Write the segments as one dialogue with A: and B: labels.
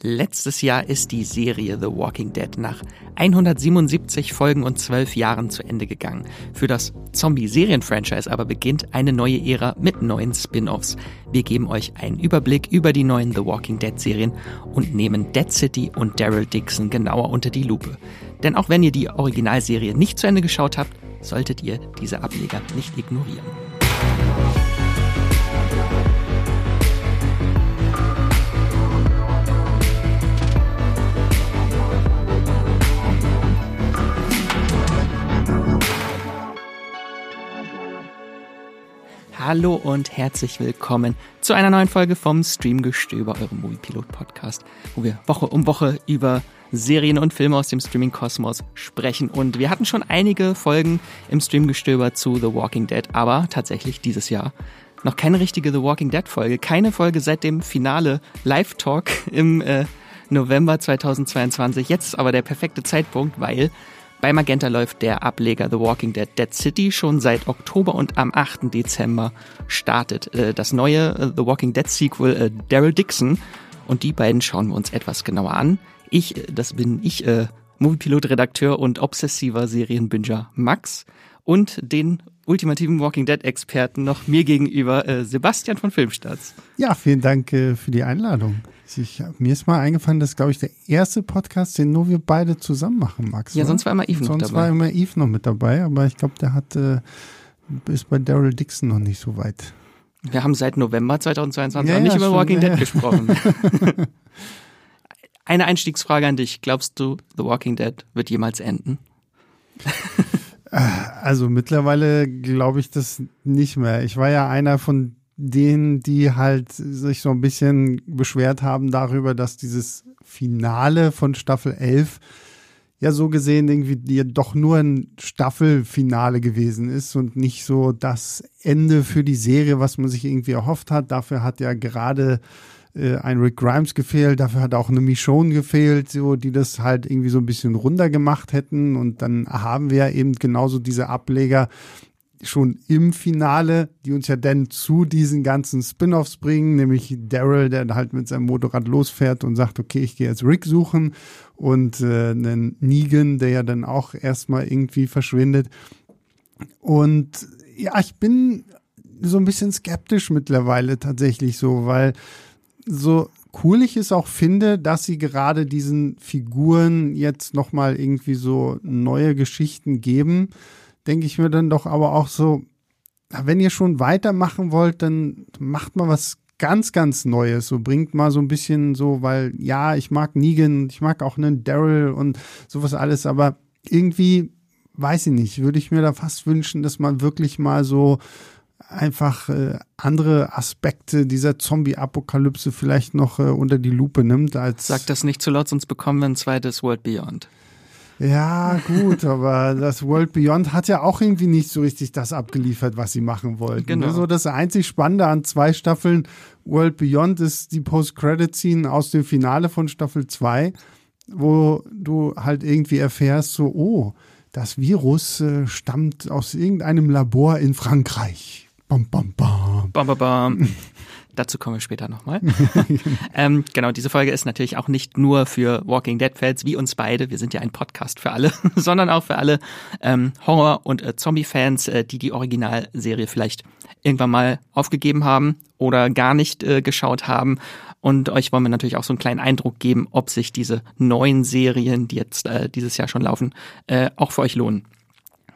A: Letztes Jahr ist die Serie The Walking Dead nach 177 Folgen und 12 Jahren zu Ende gegangen. Für das Zombie-Serien-Franchise aber beginnt eine neue Ära mit neuen Spin-offs. Wir geben euch einen Überblick über die neuen The Walking Dead-Serien und nehmen Dead City und Daryl Dixon genauer unter die Lupe. Denn auch wenn ihr die Originalserie nicht zu Ende geschaut habt, solltet ihr diese Ableger nicht ignorieren. Hallo und herzlich willkommen zu einer neuen Folge vom Streamgestöber, eurem Moviepilot Podcast, wo wir Woche um Woche über Serien und Filme aus dem Streaming-Kosmos sprechen. Und wir hatten schon einige Folgen im Streamgestöber zu The Walking Dead, aber tatsächlich dieses Jahr noch keine richtige The Walking Dead Folge, keine Folge seit dem Finale Live Talk im äh, November 2022. Jetzt ist aber der perfekte Zeitpunkt, weil bei Magenta läuft der Ableger The Walking Dead Dead City schon seit Oktober und am 8. Dezember startet äh, das neue äh, The Walking Dead Sequel äh, Daryl Dixon und die beiden schauen wir uns etwas genauer an. Ich, das bin ich, Moviepilot-Redakteur und obsessiver Serienbinger Max und den ultimativen Walking Dead-Experten noch mir gegenüber äh, Sebastian von Filmstarts.
B: Ja, vielen Dank äh, für die Einladung. Ich, mir ist mal eingefallen, das ist, glaube ich, der erste Podcast, den nur wir beide zusammen machen, Max.
A: Ja, oder? sonst war immer Eve noch
B: sonst
A: dabei.
B: Sonst war immer Eve noch mit dabei, aber ich glaube, der hat äh, ist bei Daryl Dixon noch nicht so weit.
A: Wir haben seit November 2022 ja, nicht ja, über Walking Dead gesprochen. Eine Einstiegsfrage an dich. Glaubst du, The Walking Dead wird jemals enden?
B: Also mittlerweile glaube ich das nicht mehr. Ich war ja einer von denen, die halt sich so ein bisschen beschwert haben darüber, dass dieses Finale von Staffel 11 ja so gesehen irgendwie ja doch nur ein Staffelfinale gewesen ist und nicht so das Ende für die Serie, was man sich irgendwie erhofft hat. Dafür hat ja gerade äh, ein Rick Grimes gefehlt, dafür hat auch eine Michonne gefehlt, so, die das halt irgendwie so ein bisschen runter gemacht hätten. Und dann haben wir eben genauso diese Ableger schon im Finale, die uns ja dann zu diesen ganzen Spin-offs bringen, nämlich Daryl, der halt mit seinem Motorrad losfährt und sagt, okay, ich gehe jetzt Rick suchen und äh, einen Negan, der ja dann auch erstmal irgendwie verschwindet. Und ja, ich bin so ein bisschen skeptisch mittlerweile tatsächlich so, weil so cool ich es auch finde, dass sie gerade diesen Figuren jetzt nochmal irgendwie so neue Geschichten geben, denke ich mir dann doch aber auch so, wenn ihr schon weitermachen wollt, dann macht mal was ganz, ganz Neues. So bringt mal so ein bisschen so, weil ja, ich mag Negan, ich mag auch einen Daryl und sowas alles, aber irgendwie, weiß ich nicht, würde ich mir da fast wünschen, dass man wirklich mal so einfach äh, andere Aspekte dieser Zombie-Apokalypse vielleicht noch äh, unter die Lupe nimmt. Als
A: Sag das nicht zu laut, sonst bekommen wir ein zweites World Beyond.
B: Ja, gut, aber das World Beyond hat ja auch irgendwie nicht so richtig das abgeliefert, was sie machen wollten. Genau. So das einzig Spannende an zwei Staffeln World Beyond ist die Post-Credit-Scene aus dem Finale von Staffel 2, wo du halt irgendwie erfährst, so, oh, das Virus äh, stammt aus irgendeinem Labor in Frankreich. Bam, bam, bam.
A: Bam, bam, bam. Dazu kommen wir später nochmal. ähm, genau, diese Folge ist natürlich auch nicht nur für Walking Dead-Fans wie uns beide, wir sind ja ein Podcast für alle, sondern auch für alle ähm, Horror- und äh, Zombie-Fans, äh, die die Originalserie vielleicht irgendwann mal aufgegeben haben oder gar nicht äh, geschaut haben. Und euch wollen wir natürlich auch so einen kleinen Eindruck geben, ob sich diese neuen Serien, die jetzt äh, dieses Jahr schon laufen, äh, auch für euch lohnen.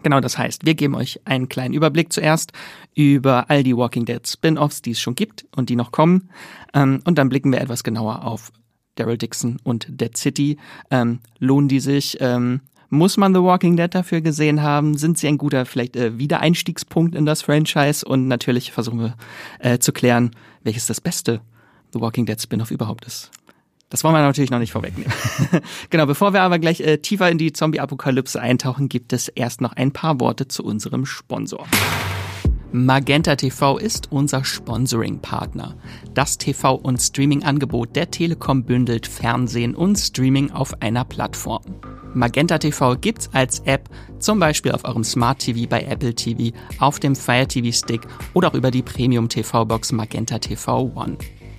A: Genau, das heißt, wir geben euch einen kleinen Überblick zuerst über all die Walking Dead Spin-offs, die es schon gibt und die noch kommen. Ähm, und dann blicken wir etwas genauer auf Daryl Dixon und Dead City. Ähm, lohnen die sich? Ähm, muss man The Walking Dead dafür gesehen haben? Sind sie ein guter vielleicht äh, Wiedereinstiegspunkt in das Franchise? Und natürlich versuchen wir äh, zu klären, welches das beste The Walking Dead Spin-off überhaupt ist. Das wollen wir natürlich noch nicht vorwegnehmen. genau, bevor wir aber gleich äh, tiefer in die Zombie-Apokalypse eintauchen, gibt es erst noch ein paar Worte zu unserem Sponsor. Magenta TV ist unser Sponsoring-Partner. Das TV- und Streaming-Angebot der Telekom bündelt Fernsehen und Streaming auf einer Plattform. Magenta TV gibt's als App, zum Beispiel auf eurem Smart TV bei Apple TV, auf dem Fire TV Stick oder auch über die Premium TV Box Magenta TV One.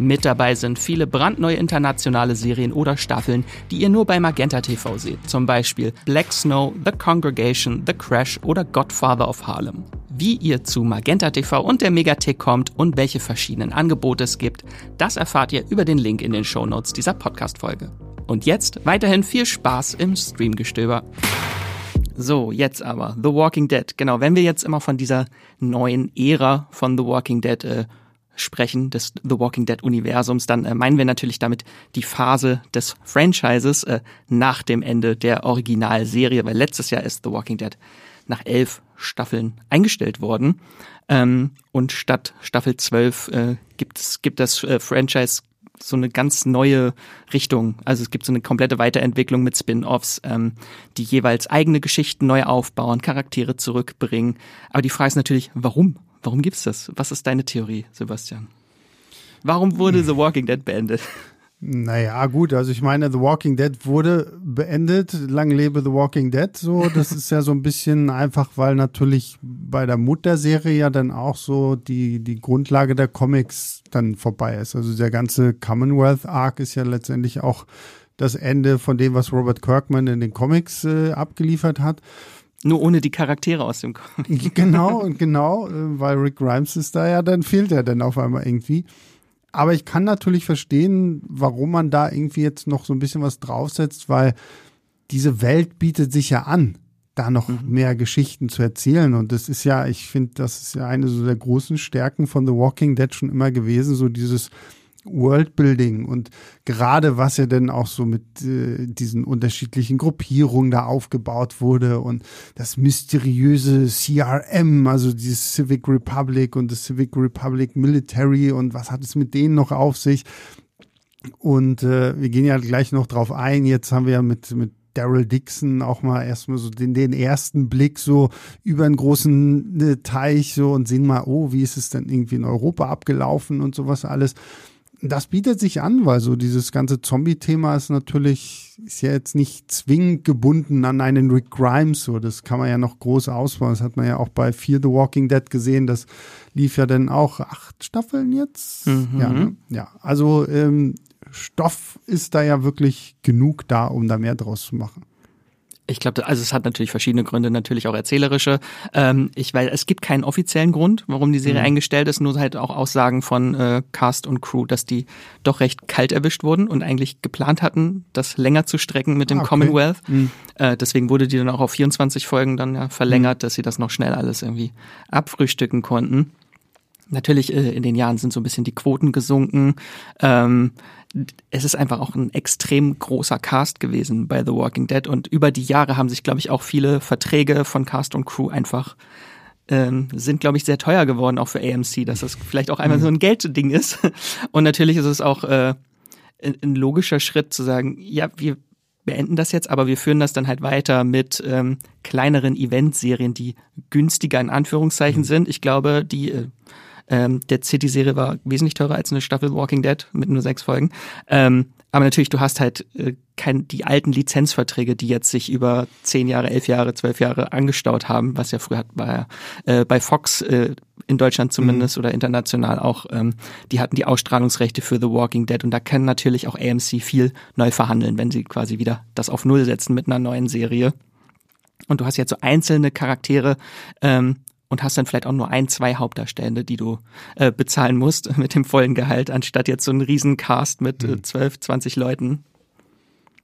A: Mit dabei sind viele brandneue internationale Serien oder Staffeln, die ihr nur bei Magenta TV seht. Zum Beispiel Black Snow, The Congregation, The Crash oder Godfather of Harlem. Wie ihr zu Magenta TV und der Megathek kommt und welche verschiedenen Angebote es gibt, das erfahrt ihr über den Link in den Shownotes dieser Podcast-Folge. Und jetzt weiterhin viel Spaß im Streamgestöber. So, jetzt aber The Walking Dead. Genau, wenn wir jetzt immer von dieser neuen Ära von The Walking Dead äh, sprechen, des The Walking Dead Universums, dann äh, meinen wir natürlich damit die Phase des Franchises äh, nach dem Ende der Originalserie, weil letztes Jahr ist The Walking Dead nach elf Staffeln eingestellt worden. Ähm, und statt Staffel 12 äh, gibt es gibt das äh, Franchise so eine ganz neue Richtung. Also es gibt so eine komplette Weiterentwicklung mit Spin-offs, ähm, die jeweils eigene Geschichten neu aufbauen, Charaktere zurückbringen. Aber die Frage ist natürlich, warum? Warum gibt's das? Was ist deine Theorie, Sebastian? Warum wurde The Walking Dead beendet?
B: Naja, gut, also ich meine, The Walking Dead wurde beendet. Lang lebe The Walking Dead. So, das ist ja so ein bisschen einfach, weil natürlich bei der Mutterserie ja dann auch so die, die Grundlage der Comics dann vorbei ist. Also der ganze Commonwealth Arc ist ja letztendlich auch das Ende von dem, was Robert Kirkman in den Comics äh, abgeliefert hat.
A: Nur ohne die Charaktere aus dem Comic.
B: Genau, genau, äh, weil Rick Grimes ist da ja, dann fehlt er dann auf einmal irgendwie. Aber ich kann natürlich verstehen, warum man da irgendwie jetzt noch so ein bisschen was draufsetzt, weil diese Welt bietet sich ja an, da noch mhm. mehr Geschichten zu erzählen. Und das ist ja, ich finde, das ist ja eine so der großen Stärken von The Walking Dead schon immer gewesen, so dieses Worldbuilding und gerade was ja denn auch so mit äh, diesen unterschiedlichen Gruppierungen da aufgebaut wurde und das mysteriöse CRM, also die Civic Republic und das Civic Republic Military und was hat es mit denen noch auf sich? Und äh, wir gehen ja gleich noch drauf ein. Jetzt haben wir ja mit, mit Daryl Dixon auch mal erstmal so den, den ersten Blick so über einen großen äh, Teich so und sehen mal, oh, wie ist es denn irgendwie in Europa abgelaufen und sowas alles das bietet sich an, weil so dieses ganze Zombie-Thema ist natürlich, ist ja jetzt nicht zwingend gebunden an einen Rick Grimes, so. Das kann man ja noch groß ausbauen. Das hat man ja auch bei Fear the Walking Dead gesehen. Das lief ja dann auch acht Staffeln jetzt. Mhm. Ja, ne? ja. Also, ähm, Stoff ist da ja wirklich genug da, um da mehr draus zu machen.
A: Ich glaube, also es hat natürlich verschiedene Gründe, natürlich auch erzählerische. Ähm, ich weil es gibt keinen offiziellen Grund, warum die Serie mhm. eingestellt ist, nur halt auch Aussagen von äh, Cast und Crew, dass die doch recht kalt erwischt wurden und eigentlich geplant hatten, das länger zu strecken mit dem ah, okay. Commonwealth. Mhm. Äh, deswegen wurde die dann auch auf 24 Folgen dann ja verlängert, mhm. dass sie das noch schnell alles irgendwie abfrühstücken konnten. Natürlich äh, in den Jahren sind so ein bisschen die Quoten gesunken. Ähm, es ist einfach auch ein extrem großer Cast gewesen bei The Walking Dead und über die Jahre haben sich, glaube ich, auch viele Verträge von Cast und Crew einfach ähm, sind, glaube ich, sehr teuer geworden, auch für AMC, dass das vielleicht auch einmal mhm. so ein Geldding ist. Und natürlich ist es auch äh, ein logischer Schritt zu sagen, ja, wir beenden das jetzt, aber wir führen das dann halt weiter mit ähm, kleineren Eventserien, die günstiger in Anführungszeichen mhm. sind. Ich glaube, die äh, ähm, der City-Serie war wesentlich teurer als eine Staffel Walking Dead mit nur sechs Folgen. Ähm, aber natürlich, du hast halt äh, kein, die alten Lizenzverträge, die jetzt sich über zehn Jahre, elf Jahre, zwölf Jahre angestaut haben, was ja früher hat, war äh, bei Fox äh, in Deutschland zumindest mhm. oder international auch, ähm, die hatten die Ausstrahlungsrechte für The Walking Dead und da können natürlich auch AMC viel neu verhandeln, wenn sie quasi wieder das auf Null setzen mit einer neuen Serie. Und du hast jetzt so einzelne Charaktere, ähm, und hast dann vielleicht auch nur ein, zwei Hauptdarstellende, die du äh, bezahlen musst mit dem vollen Gehalt, anstatt jetzt so einen riesen Cast mit äh, 12, hm. 20 Leuten.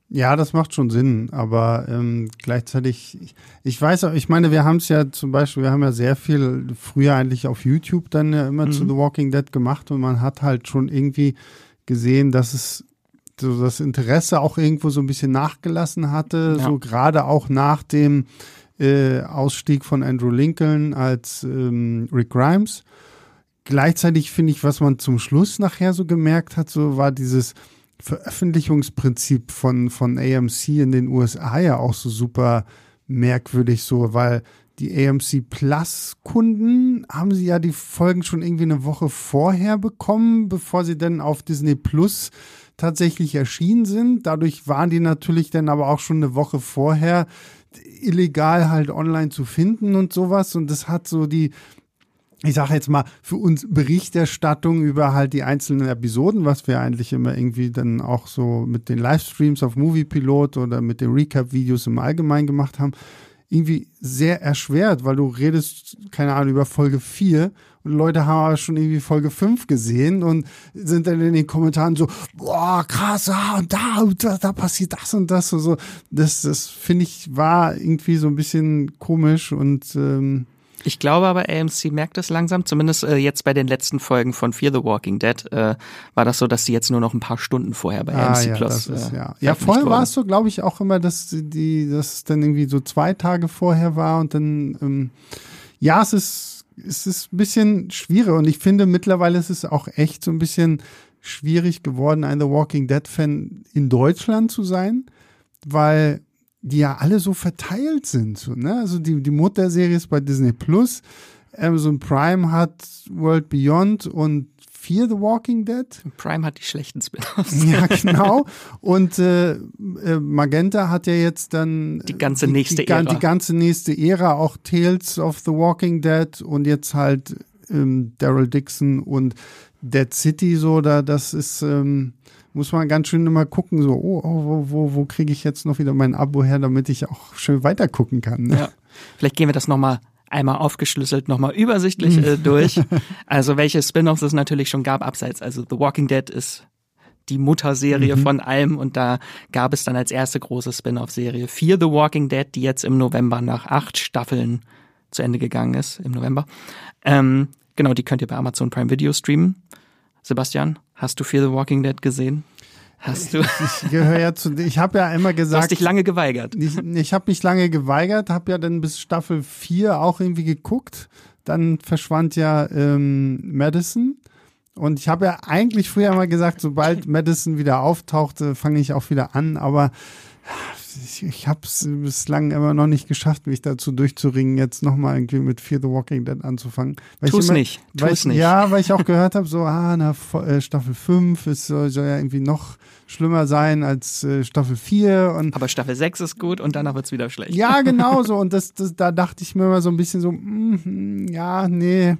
B: Ja, das macht schon Sinn, aber ähm, gleichzeitig, ich, ich weiß auch, ich meine, wir haben es ja zum Beispiel, wir haben ja sehr viel früher eigentlich auf YouTube dann ja immer mhm. zu The Walking Dead gemacht und man hat halt schon irgendwie gesehen, dass es so das Interesse auch irgendwo so ein bisschen nachgelassen hatte, ja. so gerade auch nach dem äh, Ausstieg von Andrew Lincoln als ähm, Rick Grimes. Gleichzeitig finde ich, was man zum Schluss nachher so gemerkt hat, so war dieses Veröffentlichungsprinzip von, von AMC in den USA ja auch so super merkwürdig so, weil die AMC Plus Kunden haben sie ja die Folgen schon irgendwie eine Woche vorher bekommen, bevor sie dann auf Disney Plus tatsächlich erschienen sind. Dadurch waren die natürlich dann aber auch schon eine Woche vorher illegal halt online zu finden und sowas. Und das hat so die, ich sage jetzt mal, für uns Berichterstattung über halt die einzelnen Episoden, was wir eigentlich immer irgendwie dann auch so mit den Livestreams auf Moviepilot oder mit den Recap-Videos im Allgemeinen gemacht haben, irgendwie sehr erschwert, weil du redest, keine Ahnung, über Folge 4 und Leute haben aber schon irgendwie Folge 5 gesehen und sind dann in den Kommentaren so, boah, krass, ah, und da, und da, da passiert das und das und so. Das, das finde ich, war irgendwie so ein bisschen komisch und ähm,
A: ich glaube aber, AMC merkt es langsam, zumindest äh, jetzt bei den letzten Folgen von Fear the Walking Dead äh, war das so, dass sie jetzt nur noch ein paar Stunden vorher bei
B: ah,
A: AMC
B: ja,
A: Plus.
B: Ist,
A: äh,
B: ja, ja vorher war es so, glaube ich, auch immer, dass die, dass es dann irgendwie so zwei Tage vorher war und dann, ähm, ja, es ist, es ist ein bisschen schwierig und ich finde mittlerweile ist es auch echt so ein bisschen schwierig geworden, ein The Walking Dead Fan in Deutschland zu sein, weil die ja alle so verteilt sind. So, ne? Also die, die Mutterserie ist bei Disney Plus, Amazon Prime hat World Beyond und Fear the Walking Dead.
A: Prime hat die schlechten Spin-offs.
B: Ja, genau. Und äh, äh, Magenta hat ja jetzt dann
A: die ganze nächste
B: die,
A: Ära.
B: Die ganze nächste Ära, auch Tales of the Walking Dead und jetzt halt ähm, Daryl Dixon und Dead City so, da das ist ähm, muss man ganz schön immer gucken, so, oh, oh wo, wo, wo kriege ich jetzt noch wieder mein Abo her, damit ich auch schön weiter gucken kann. Ne?
A: Ja. Vielleicht gehen wir das nochmal einmal aufgeschlüsselt, nochmal übersichtlich äh, durch. Also welche Spin-offs es natürlich schon gab abseits. Also The Walking Dead ist die Mutterserie mhm. von allem und da gab es dann als erste große Spin-off-Serie Fear the Walking Dead, die jetzt im November nach acht Staffeln zu Ende gegangen ist, im November. Ähm, genau, die könnt ihr bei Amazon Prime Video streamen. Sebastian, hast du Fear the Walking Dead gesehen? Hast du?
B: Ich gehöre ja zu. Ich habe ja immer gesagt. Du
A: hast dich lange geweigert.
B: Ich, ich habe mich lange geweigert, habe ja dann bis Staffel 4 auch irgendwie geguckt. Dann verschwand ja ähm, Madison. Und ich habe ja eigentlich früher mal gesagt, sobald Madison wieder auftauchte, fange ich auch wieder an. Aber ich, ich habe es bislang immer noch nicht geschafft, mich dazu durchzuringen, jetzt nochmal irgendwie mit Fear the Walking Dead anzufangen.
A: Weil Tu's immer, nicht.
B: Tu's
A: ich, nicht.
B: Ja, weil ich auch gehört habe, so, ah, na, äh, Staffel 5 ist, soll, soll ja irgendwie noch schlimmer sein als äh, Staffel 4. Und
A: Aber Staffel 6 ist gut und danach wird's wieder schlecht.
B: Ja, genau so. Und das, das, da dachte ich mir immer so ein bisschen so, mm, ja, nee.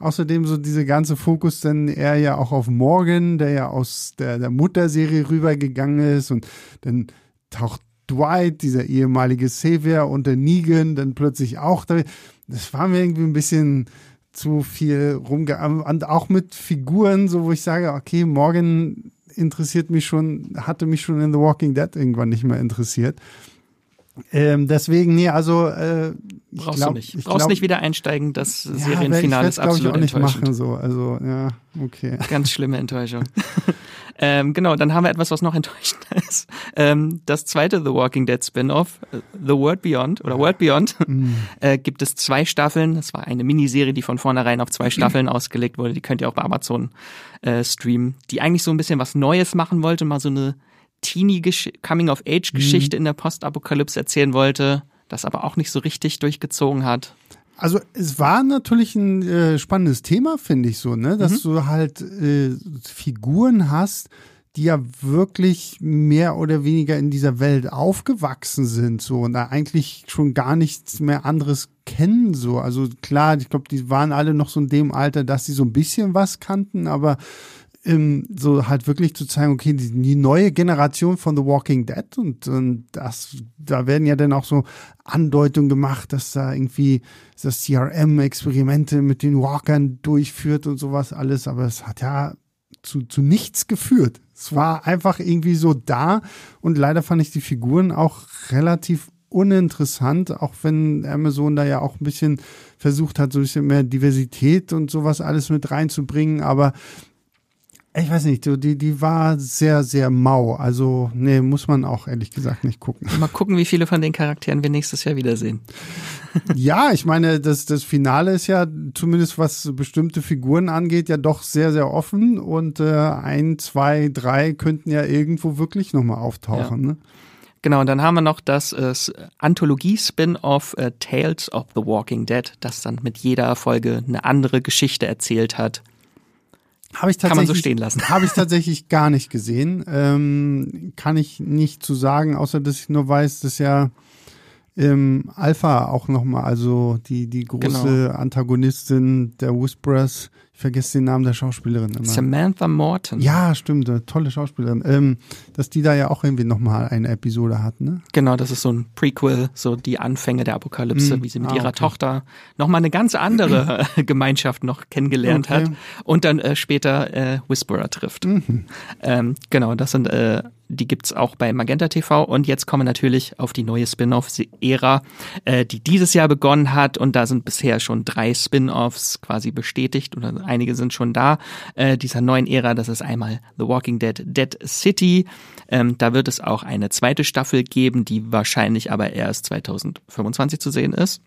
B: Außerdem so diese ganze Fokus dann eher ja auch auf Morgan, der ja aus der, der Mutterserie rübergegangen ist und dann taucht Dwight, dieser ehemalige Savior und der Negan dann plötzlich auch da. Das war mir irgendwie ein bisschen zu viel rumge... Und auch mit Figuren, so wo ich sage, okay, Morgan interessiert mich schon, hatte mich schon in The Walking Dead irgendwann nicht mehr interessiert. Ähm, deswegen, nee, also äh,
A: brauchst
B: glaub,
A: du nicht. Brauchst glaub, nicht wieder einsteigen, das ja, Serienfinale ist absolut
B: ich, auch nicht
A: enttäuschend.
B: machen so, also ja, okay.
A: Ganz schlimme Enttäuschung. ähm, genau, dann haben wir etwas, was noch enttäuschend ist. Ähm, das zweite The Walking Dead Spin-off, äh, The World Beyond oder World Beyond, mm. äh, gibt es zwei Staffeln. Das war eine Miniserie, die von vornherein auf zwei Staffeln ausgelegt wurde. Die könnt ihr auch bei Amazon äh, streamen. Die eigentlich so ein bisschen was Neues machen wollte, mal so eine Teenie Coming-of-Age-Geschichte mhm. in der Postapokalypse erzählen wollte, das aber auch nicht so richtig durchgezogen hat.
B: Also es war natürlich ein äh, spannendes Thema, finde ich so, ne, dass mhm. du halt äh, Figuren hast, die ja wirklich mehr oder weniger in dieser Welt aufgewachsen sind, so und da eigentlich schon gar nichts mehr anderes kennen, so. Also klar, ich glaube, die waren alle noch so in dem Alter, dass sie so ein bisschen was kannten, aber ähm, so halt wirklich zu zeigen, okay, die, die, neue Generation von The Walking Dead und, und das, da werden ja dann auch so Andeutungen gemacht, dass da irgendwie das CRM Experimente mit den Walkern durchführt und sowas alles, aber es hat ja zu, zu nichts geführt. Es war einfach irgendwie so da und leider fand ich die Figuren auch relativ uninteressant, auch wenn Amazon da ja auch ein bisschen versucht hat, so ein bisschen mehr Diversität und sowas alles mit reinzubringen, aber ich weiß nicht, die, die war sehr, sehr mau. Also, nee, muss man auch ehrlich gesagt nicht gucken.
A: Mal gucken, wie viele von den Charakteren wir nächstes Jahr wiedersehen.
B: Ja, ich meine, das, das Finale ist ja zumindest was bestimmte Figuren angeht, ja doch sehr, sehr offen und äh, ein, zwei, drei könnten ja irgendwo wirklich nochmal auftauchen. Ja. Ne?
A: Genau, und dann haben wir noch das äh, Anthologie-Spin-off äh, Tales of the Walking Dead, das dann mit jeder Folge eine andere Geschichte erzählt hat.
B: Habe ich
A: Kann man so
B: tatsächlich,
A: stehen lassen.
B: habe ich tatsächlich gar nicht gesehen. Ähm, kann ich nicht zu sagen, außer dass ich nur weiß, dass ja im Alpha auch nochmal, also die, die große Antagonistin der Whisperers, ich vergesse den Namen der Schauspielerin immer.
A: Samantha Morton.
B: ja, stimmt, eine tolle Schauspielerin. Ähm, dass die da ja auch irgendwie nochmal eine Episode hat, ne?
A: Genau, das ist so ein Prequel, so die Anfänge der Apokalypse,
B: Mm,
A: wie sie mit
B: ah,
A: ihrer
B: okay.
A: Tochter nochmal eine ganz andere Gemeinschaft noch kennengelernt
B: Okay.
A: hat und dann äh, später äh, Whisperer trifft.
B: Mhm.
A: Ähm, genau, das sind, äh, die gibt's auch bei Magenta TV und jetzt kommen wir natürlich auf die neue Spin-off-Ära, äh, die dieses Jahr begonnen hat und da sind bisher schon drei Spin-offs quasi bestätigt oder einige sind schon da. Äh, dieser neuen Ära, das ist einmal The Walking Dead Dead City. Ähm, da wird es auch eine zweite Staffel geben, die wahrscheinlich aber erst 2025 zu sehen ist.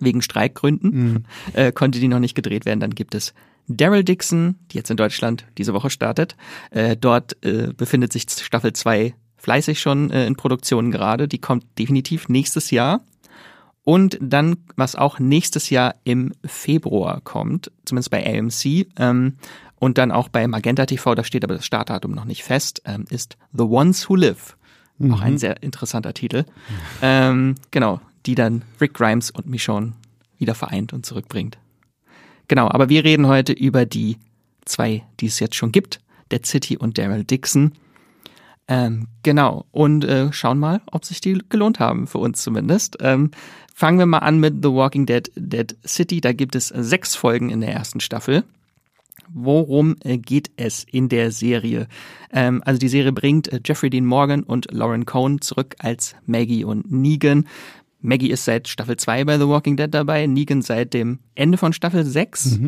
A: Wegen Streikgründen äh, konnte die noch nicht gedreht werden. Dann gibt es Daryl Dixon, die jetzt in Deutschland diese Woche startet. Äh, dort äh, befindet sich Staffel 2 fleißig schon äh, in Produktion gerade. Die kommt definitiv nächstes Jahr. Und dann, was auch nächstes Jahr im Februar kommt, zumindest bei AMC, ähm, und dann auch bei Magenta TV, da steht aber das Startdatum noch nicht fest, ähm, ist The Ones Who Live. Auch ein sehr interessanter Titel. Ähm, genau, die dann Rick Grimes und Michonne wieder vereint und zurückbringt. Genau, aber wir reden heute über die zwei, die es jetzt schon gibt, Dead City und Daryl Dixon. Ähm, genau, und äh, schauen mal, ob sich die gelohnt haben, für uns zumindest. Ähm, fangen wir mal an mit The Walking Dead Dead City. Da gibt es sechs Folgen in der ersten Staffel. Worum äh, geht es in der Serie? Ähm, also die Serie bringt äh, Jeffrey Dean Morgan und Lauren Cohn zurück als Maggie und Negan. Maggie ist seit Staffel 2 bei The Walking Dead dabei, Negan seit dem Ende von Staffel 6.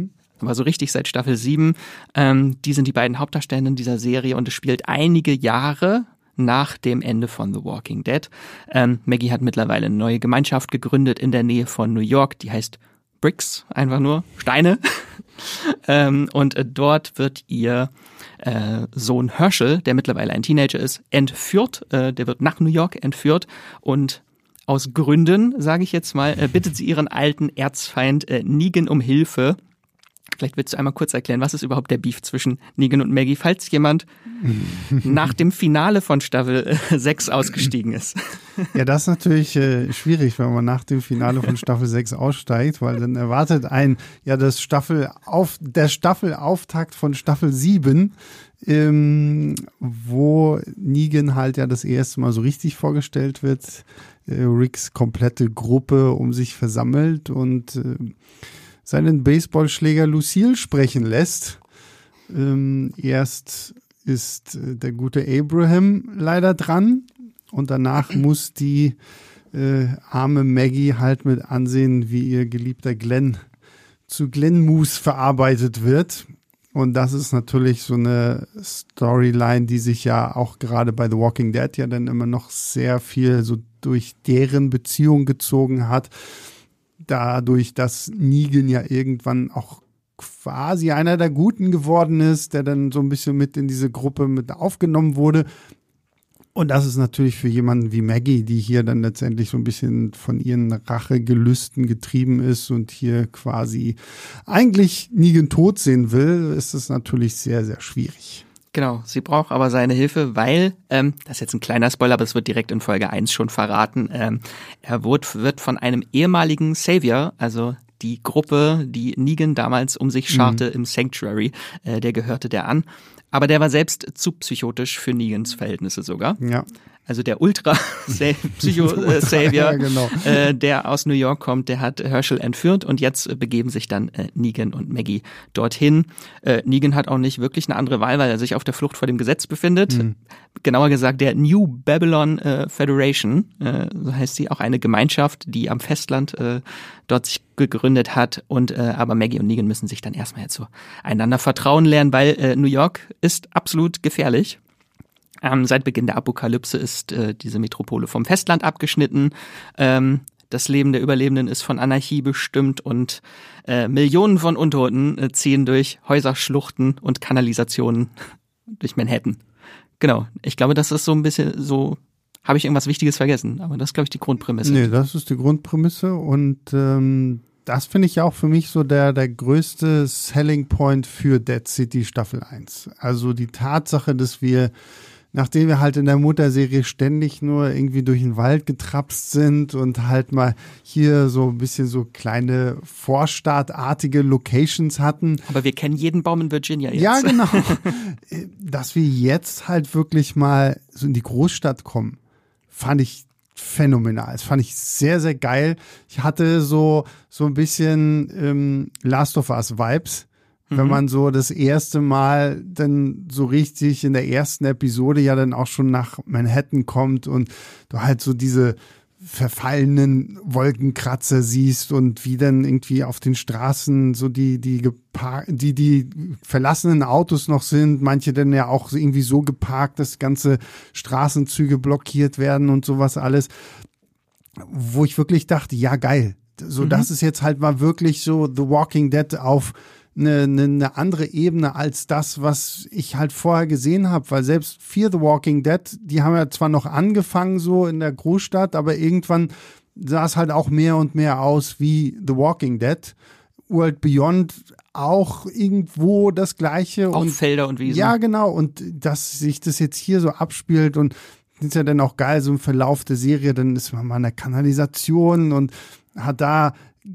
A: Aber so richtig seit Staffel 7. Ähm, die sind die beiden Hauptdarstellenden dieser Serie und es spielt einige Jahre nach dem Ende von The Walking Dead. Ähm, Maggie hat mittlerweile eine neue Gemeinschaft gegründet in der Nähe von New York, die heißt Bricks, einfach nur Steine. ähm, und äh, dort wird ihr äh, Sohn Herschel, der mittlerweile ein Teenager ist, entführt. Äh, der wird nach New York entführt und aus Gründen, sage ich jetzt mal, äh, bittet sie ihren alten Erzfeind äh, Negan um Hilfe. Vielleicht willst du einmal kurz erklären, was ist überhaupt der Beef zwischen Negan und Maggie, falls jemand nach dem Finale von Staffel äh, 6 ausgestiegen ist.
B: Ja, das ist natürlich äh, schwierig, wenn man nach dem Finale von Staffel 6 aussteigt, weil dann erwartet ein ja das Staffel auf der Staffelauftakt von Staffel 7, ähm, wo Negan halt ja das erste Mal so richtig vorgestellt wird, äh, Ricks komplette Gruppe um sich versammelt und äh, seinen Baseballschläger Lucille sprechen lässt. Ähm, erst ist äh, der gute Abraham leider dran und danach muss die äh, arme Maggie halt mit ansehen, wie ihr geliebter Glenn zu Glenn Moose verarbeitet wird. Und das ist natürlich so eine Storyline, die sich ja auch gerade bei The Walking Dead ja dann immer noch sehr viel so durch deren Beziehung gezogen hat. Dadurch, dass Negan ja irgendwann auch quasi einer der Guten geworden ist, der dann so ein bisschen mit in diese Gruppe mit aufgenommen wurde. Und das ist natürlich für jemanden wie Maggie, die hier dann letztendlich so ein bisschen von ihren Rachegelüsten getrieben ist und hier quasi eigentlich Negan tot sehen will, ist es natürlich sehr, sehr schwierig.
A: Genau, sie braucht aber seine Hilfe, weil, ähm, das ist jetzt ein kleiner Spoiler, aber es wird direkt in Folge 1 schon verraten, ähm, er wird, wird von einem ehemaligen Savior, also die Gruppe, die Negan damals um sich scharte im Sanctuary, äh, der gehörte der an. Aber der war selbst zu psychotisch für Negans Verhältnisse sogar.
B: Ja.
A: Also der Ultra-Psycho-Savior,
B: Ja, genau.
A: äh, der aus New York kommt, der hat Herschel entführt und jetzt äh, begeben sich dann äh, Negan und Maggie dorthin. Äh, Negan hat auch nicht wirklich eine andere Wahl, weil er sich auf der Flucht vor dem Gesetz befindet. Genauer gesagt der New Babylon äh, Federation, äh, so heißt sie, auch eine Gemeinschaft, die am Festland äh, dort sich gegründet hat. Und äh, aber Maggie und Negan müssen sich dann erstmal jetzt so einander vertrauen lernen, weil äh, New York ist absolut gefährlich. Ähm, seit Beginn der Apokalypse ist äh, diese Metropole vom Festland abgeschnitten. Ähm, das Leben der Überlebenden ist von Anarchie bestimmt und äh, Millionen von Untoten äh, ziehen durch Häuserschluchten und Kanalisationen durch Manhattan. Genau. Ich glaube, das ist so ein bisschen so habe ich irgendwas Wichtiges vergessen? Aber das ist, glaube ich, die Grundprämisse.
B: Nee, das ist die Grundprämisse und ähm, das finde ich auch für mich so der, der größte Selling Point für Dead City Staffel 1. Also die Tatsache, dass wir nachdem wir halt in der Mutterserie ständig nur irgendwie durch den Wald getrapst sind und halt mal hier so ein bisschen so kleine Vorstadtartige Locations hatten.
A: Aber wir kennen jeden Baum in Virginia jetzt.
B: Ja, genau. Dass wir jetzt halt wirklich mal so in die Großstadt kommen, fand ich phänomenal. Das fand ich sehr, sehr geil. Ich hatte so, so ein bisschen ähm, Last of Us Vibes wenn mhm. man so das erste Mal dann so richtig in der ersten Episode ja dann auch schon nach Manhattan kommt und du halt so diese verfallenen Wolkenkratzer siehst und wie dann irgendwie auf den Straßen so die die gepark die die verlassenen Autos noch sind, manche dann ja auch irgendwie so geparkt, dass ganze Straßenzüge blockiert werden und sowas alles, wo ich wirklich dachte, ja geil, so mhm. das ist jetzt halt mal wirklich so The Walking Dead auf eine, eine, eine andere Ebene als das, was ich halt vorher gesehen habe, weil selbst Fear the Walking Dead, die haben ja zwar noch angefangen so in der Großstadt, aber irgendwann sah es halt auch mehr und mehr aus wie The Walking Dead. World Beyond auch irgendwo das gleiche.
A: Auch
B: und,
A: Felder und Wiesen.
B: Ja, genau. Und dass sich das jetzt hier so abspielt und ist ja dann auch geil, so im Verlauf der Serie, dann ist man mal in der Kanalisation und hat da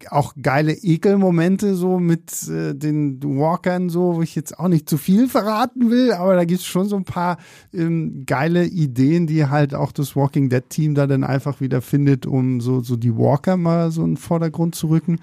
B: auch geile Ekelmomente so mit äh, den Walkern so, wo ich jetzt auch nicht zu viel verraten will, aber da gibt's schon so ein paar ähm, geile Ideen, die halt auch das Walking Dead Team da dann einfach wieder findet, um so so die Walker mal so in den Vordergrund zu rücken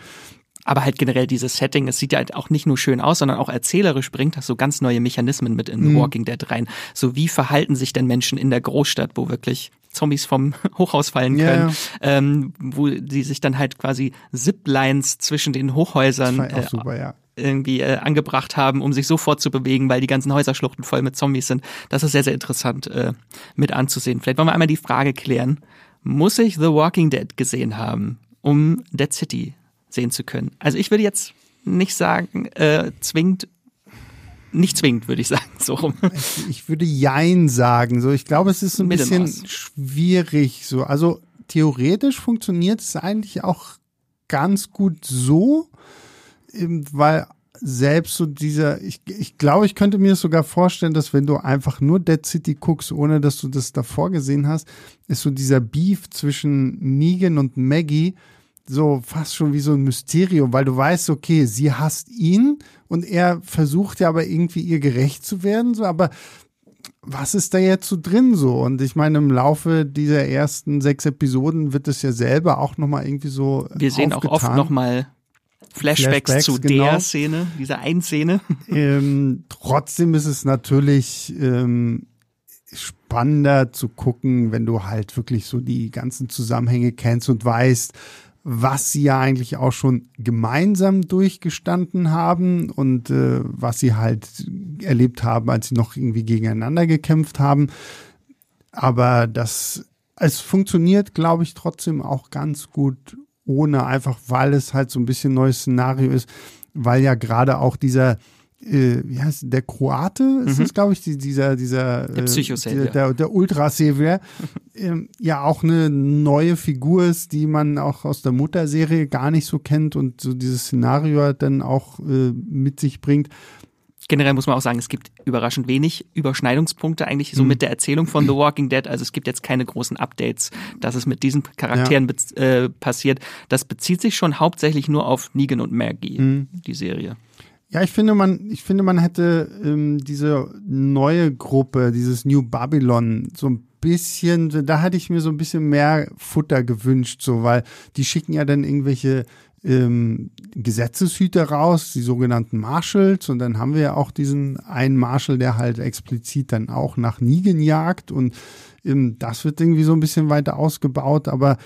A: aber halt generell dieses Setting, es sieht ja halt auch nicht nur schön aus, sondern auch erzählerisch bringt das so ganz neue Mechanismen mit in mhm. Walking Dead rein. So wie verhalten sich denn Menschen in der Großstadt, wo wirklich Zombies vom Hochhaus fallen können, yeah. ähm, wo die sich dann halt quasi Ziplines zwischen den Hochhäusern
B: äh, super, ja
A: irgendwie äh, angebracht haben, um sich so fortzubewegen, weil die ganzen Häuserschluchten voll mit Zombies sind. Das ist sehr, sehr interessant äh, mit anzusehen. Vielleicht wollen wir einmal die Frage klären, muss ich The Walking Dead gesehen haben, um Dead City sehen zu können. Also ich würde jetzt nicht sagen, äh, zwingend nicht zwingend, würde ich sagen, so rum.
B: Ich, würde Jein sagen. So, ich glaube, es ist ein bisschen schwierig. So, also theoretisch funktioniert es eigentlich auch ganz gut so, weil selbst so dieser, ich, ich glaube, ich könnte mir sogar vorstellen, dass wenn du einfach nur Dead City guckst, ohne dass du das davor gesehen hast, ist so dieser Beef zwischen Negan und Maggie so fast schon wie so ein Mysterium, weil du weißt, okay, sie hasst ihn und er versucht ja aber irgendwie ihr gerecht zu werden, so, aber was ist da jetzt so drin so? Und ich meine, im Laufe dieser ersten sechs Episoden wird es ja selber auch nochmal irgendwie so.
A: Wir sehen
B: aufgetan.
A: auch oft nochmal Flashbacks, Flashbacks zu genau. der Szene, dieser einen Szene.
B: Ähm, trotzdem ist es natürlich ähm, spannender zu gucken, wenn du halt wirklich so die ganzen Zusammenhänge kennst und weißt, was sie ja eigentlich auch schon gemeinsam durchgestanden haben und äh, was sie halt erlebt haben, als sie noch irgendwie gegeneinander gekämpft haben. Aber das, es funktioniert, glaube ich, trotzdem auch ganz gut ohne, einfach weil es halt so ein bisschen neues Szenario ist, weil ja gerade auch dieser äh, wie heißt der Kroate ist mhm. das glaube ich die, dieser dieser
A: der
B: Psychosavior äh, der, der Ultrasavior ähm, ja auch eine neue Figur ist die man auch aus der Mutterserie gar nicht so kennt und so dieses Szenario dann auch äh, mit sich bringt
A: generell muss man auch sagen, es gibt überraschend wenig Überschneidungspunkte eigentlich so mhm. mit der Erzählung von The Walking Dead. Also es gibt jetzt keine großen Updates, dass es mit diesen Charakteren ja. äh, passiert. Das bezieht sich schon hauptsächlich nur auf Negan und Maggie, mhm. die Serie.
B: Ja, ich finde, man, ich finde, man hätte ähm, diese neue Gruppe, dieses New Babylon, so ein bisschen, da hätte ich mir so ein bisschen mehr Futter gewünscht, so, weil die schicken ja dann irgendwelche ähm, Gesetzeshüter raus, die sogenannten Marshals, und dann haben wir ja auch diesen einen Marshal, der halt explizit dann auch nach Nigen jagt und ähm, das wird irgendwie so ein bisschen weiter ausgebaut, aber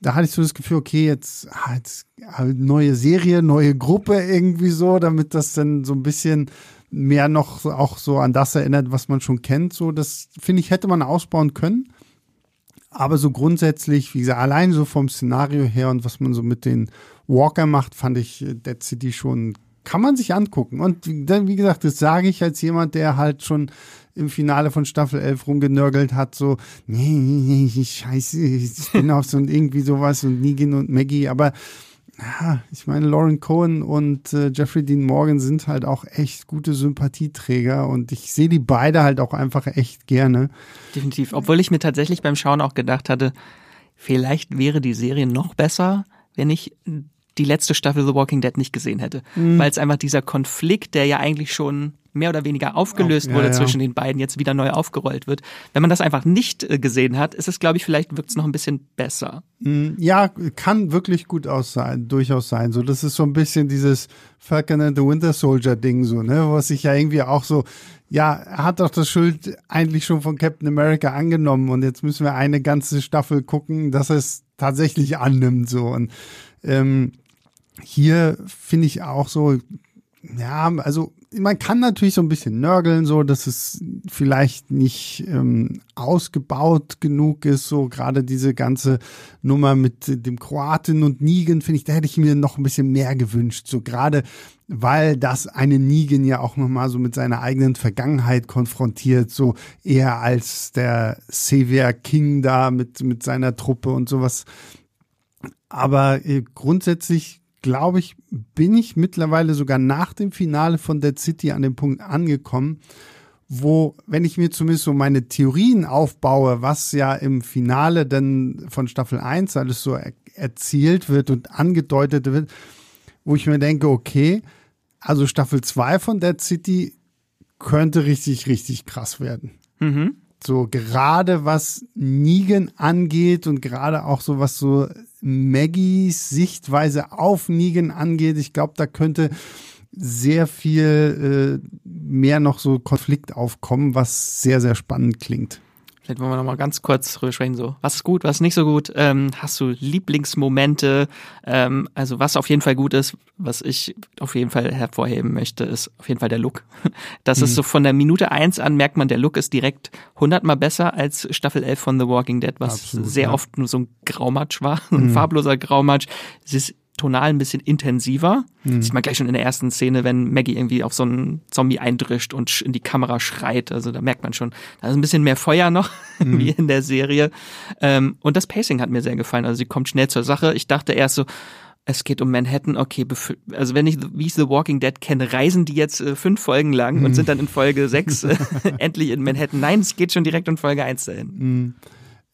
B: da hatte ich so das Gefühl, okay, jetzt, ah, jetzt neue Serie, neue Gruppe irgendwie so, damit das dann so ein bisschen mehr noch auch so an das erinnert, was man schon kennt. So, das finde ich, hätte man ausbauen können. Aber so grundsätzlich, wie gesagt, allein so vom Szenario her und was man so mit den Walker macht, fand ich Dead City schon kann man sich angucken. Und dann, wie gesagt, das sage ich als jemand, der halt schon im Finale von Staffel 11 rumgenörgelt hat, so, nee, nee, nee, scheiße, Spin-offs und irgendwie sowas und Negan und Maggie, aber ja, ich meine, Lauren Cohen und äh, Jeffrey Dean Morgan sind halt auch echt gute Sympathieträger und ich sehe die beide halt auch einfach echt gerne.
A: Definitiv, obwohl ich mir tatsächlich beim Schauen auch gedacht hatte, vielleicht wäre die Serie noch besser, wenn ich die letzte Staffel The Walking Dead nicht gesehen hätte. Mhm. Weil es einfach dieser Konflikt, der ja eigentlich schon mehr oder weniger aufgelöst oh, ja, wurde ja. zwischen den beiden, jetzt wieder neu aufgerollt wird. Wenn man das einfach nicht äh, gesehen hat, ist es, glaube ich, vielleicht wirkt es noch ein bisschen besser.
B: Mm, ja, kann wirklich gut aus sein, durchaus sein. So, das ist so ein bisschen dieses Falcon and the Winter Soldier Ding, so, ne, was ich ja irgendwie auch so, ja, er hat doch das Schuld eigentlich schon von Captain America angenommen und jetzt müssen wir eine ganze Staffel gucken, dass es tatsächlich annimmt, so und ähm, hier finde ich auch so, ja, also man kann natürlich so ein bisschen nörgeln, so dass es vielleicht nicht ähm, ausgebaut genug ist. So gerade diese ganze Nummer mit dem Kroaten und Nigen, finde ich, da hätte ich mir noch ein bisschen mehr gewünscht. So gerade weil das eine Nigen ja auch nochmal so mit seiner eigenen Vergangenheit konfrontiert, so eher als der Sevier King da mit, mit seiner Truppe und sowas. Aber äh, grundsätzlich glaube ich, bin ich mittlerweile sogar nach dem Finale von Dead City an dem Punkt angekommen, wo, wenn ich mir zumindest so meine Theorien aufbaue, was ja im Finale dann von Staffel 1 alles so er erzielt wird und angedeutet wird, wo ich mir denke, okay, also Staffel 2 von Dead City könnte richtig, richtig krass werden. Mhm. So gerade was Negan angeht und gerade auch so was so Maggies Sichtweise auf Negan angeht. Ich glaube, da könnte sehr viel äh, mehr noch so Konflikt aufkommen, was sehr, sehr spannend klingt.
A: Vielleicht wollen wir noch mal ganz kurz drüber sprechen, so was ist gut, was ist nicht so gut. Ähm, hast du Lieblingsmomente? Ähm, also was auf jeden Fall gut ist, was ich auf jeden Fall hervorheben möchte, ist auf jeden Fall der Look. Das mhm. ist so von der Minute eins an merkt man, der Look ist direkt hundertmal besser als Staffel 11 von The Walking Dead, was Absolut, sehr ja. oft nur so ein Graumatsch war, ein mhm. farbloser Graumatsch. Es ist tonal ein bisschen intensiver. Mhm. Sieht man gleich schon in der ersten Szene, wenn Maggie irgendwie auf so einen Zombie eindrischt und in die Kamera schreit. Also da merkt man schon, da ist ein bisschen mehr Feuer noch, mhm. wie in der Serie. Ähm, und das Pacing hat mir sehr gefallen. Also sie kommt schnell zur Sache. Ich dachte erst so, es geht um Manhattan, okay, also wenn ich, wie ich The Walking Dead kenne, reisen die jetzt äh, fünf Folgen lang mhm. und sind dann in Folge sechs äh, endlich in Manhattan. Nein, es geht schon direkt in Folge eins dahin.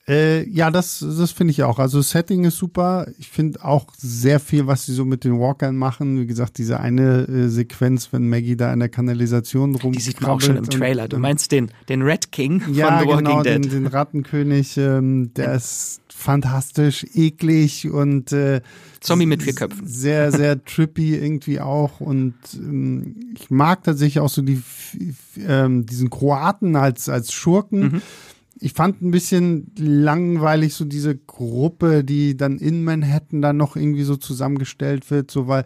B: Äh, ja, das, das finde ich auch. Also Setting ist super. Ich finde auch sehr viel, was sie so mit den Walkern machen. Wie gesagt, diese eine äh, Sequenz, wenn Maggie da in der Kanalisation rum.
A: Die sieht man auch schon im Trailer. Du meinst den, den Red King
B: ja,
A: von The
B: Walking
A: genau,
B: Dead? Den, den Rattenkönig. Ähm, der ja. ist fantastisch, eklig und äh,
A: Zombie mit vier Köpfen.
B: Sehr, sehr trippy irgendwie auch. Und ähm, ich mag tatsächlich auch so die ähm, diesen Kroaten als, als Schurken. Mhm ich fand ein bisschen langweilig so diese Gruppe, die dann in Manhattan dann noch irgendwie so zusammengestellt wird, so weil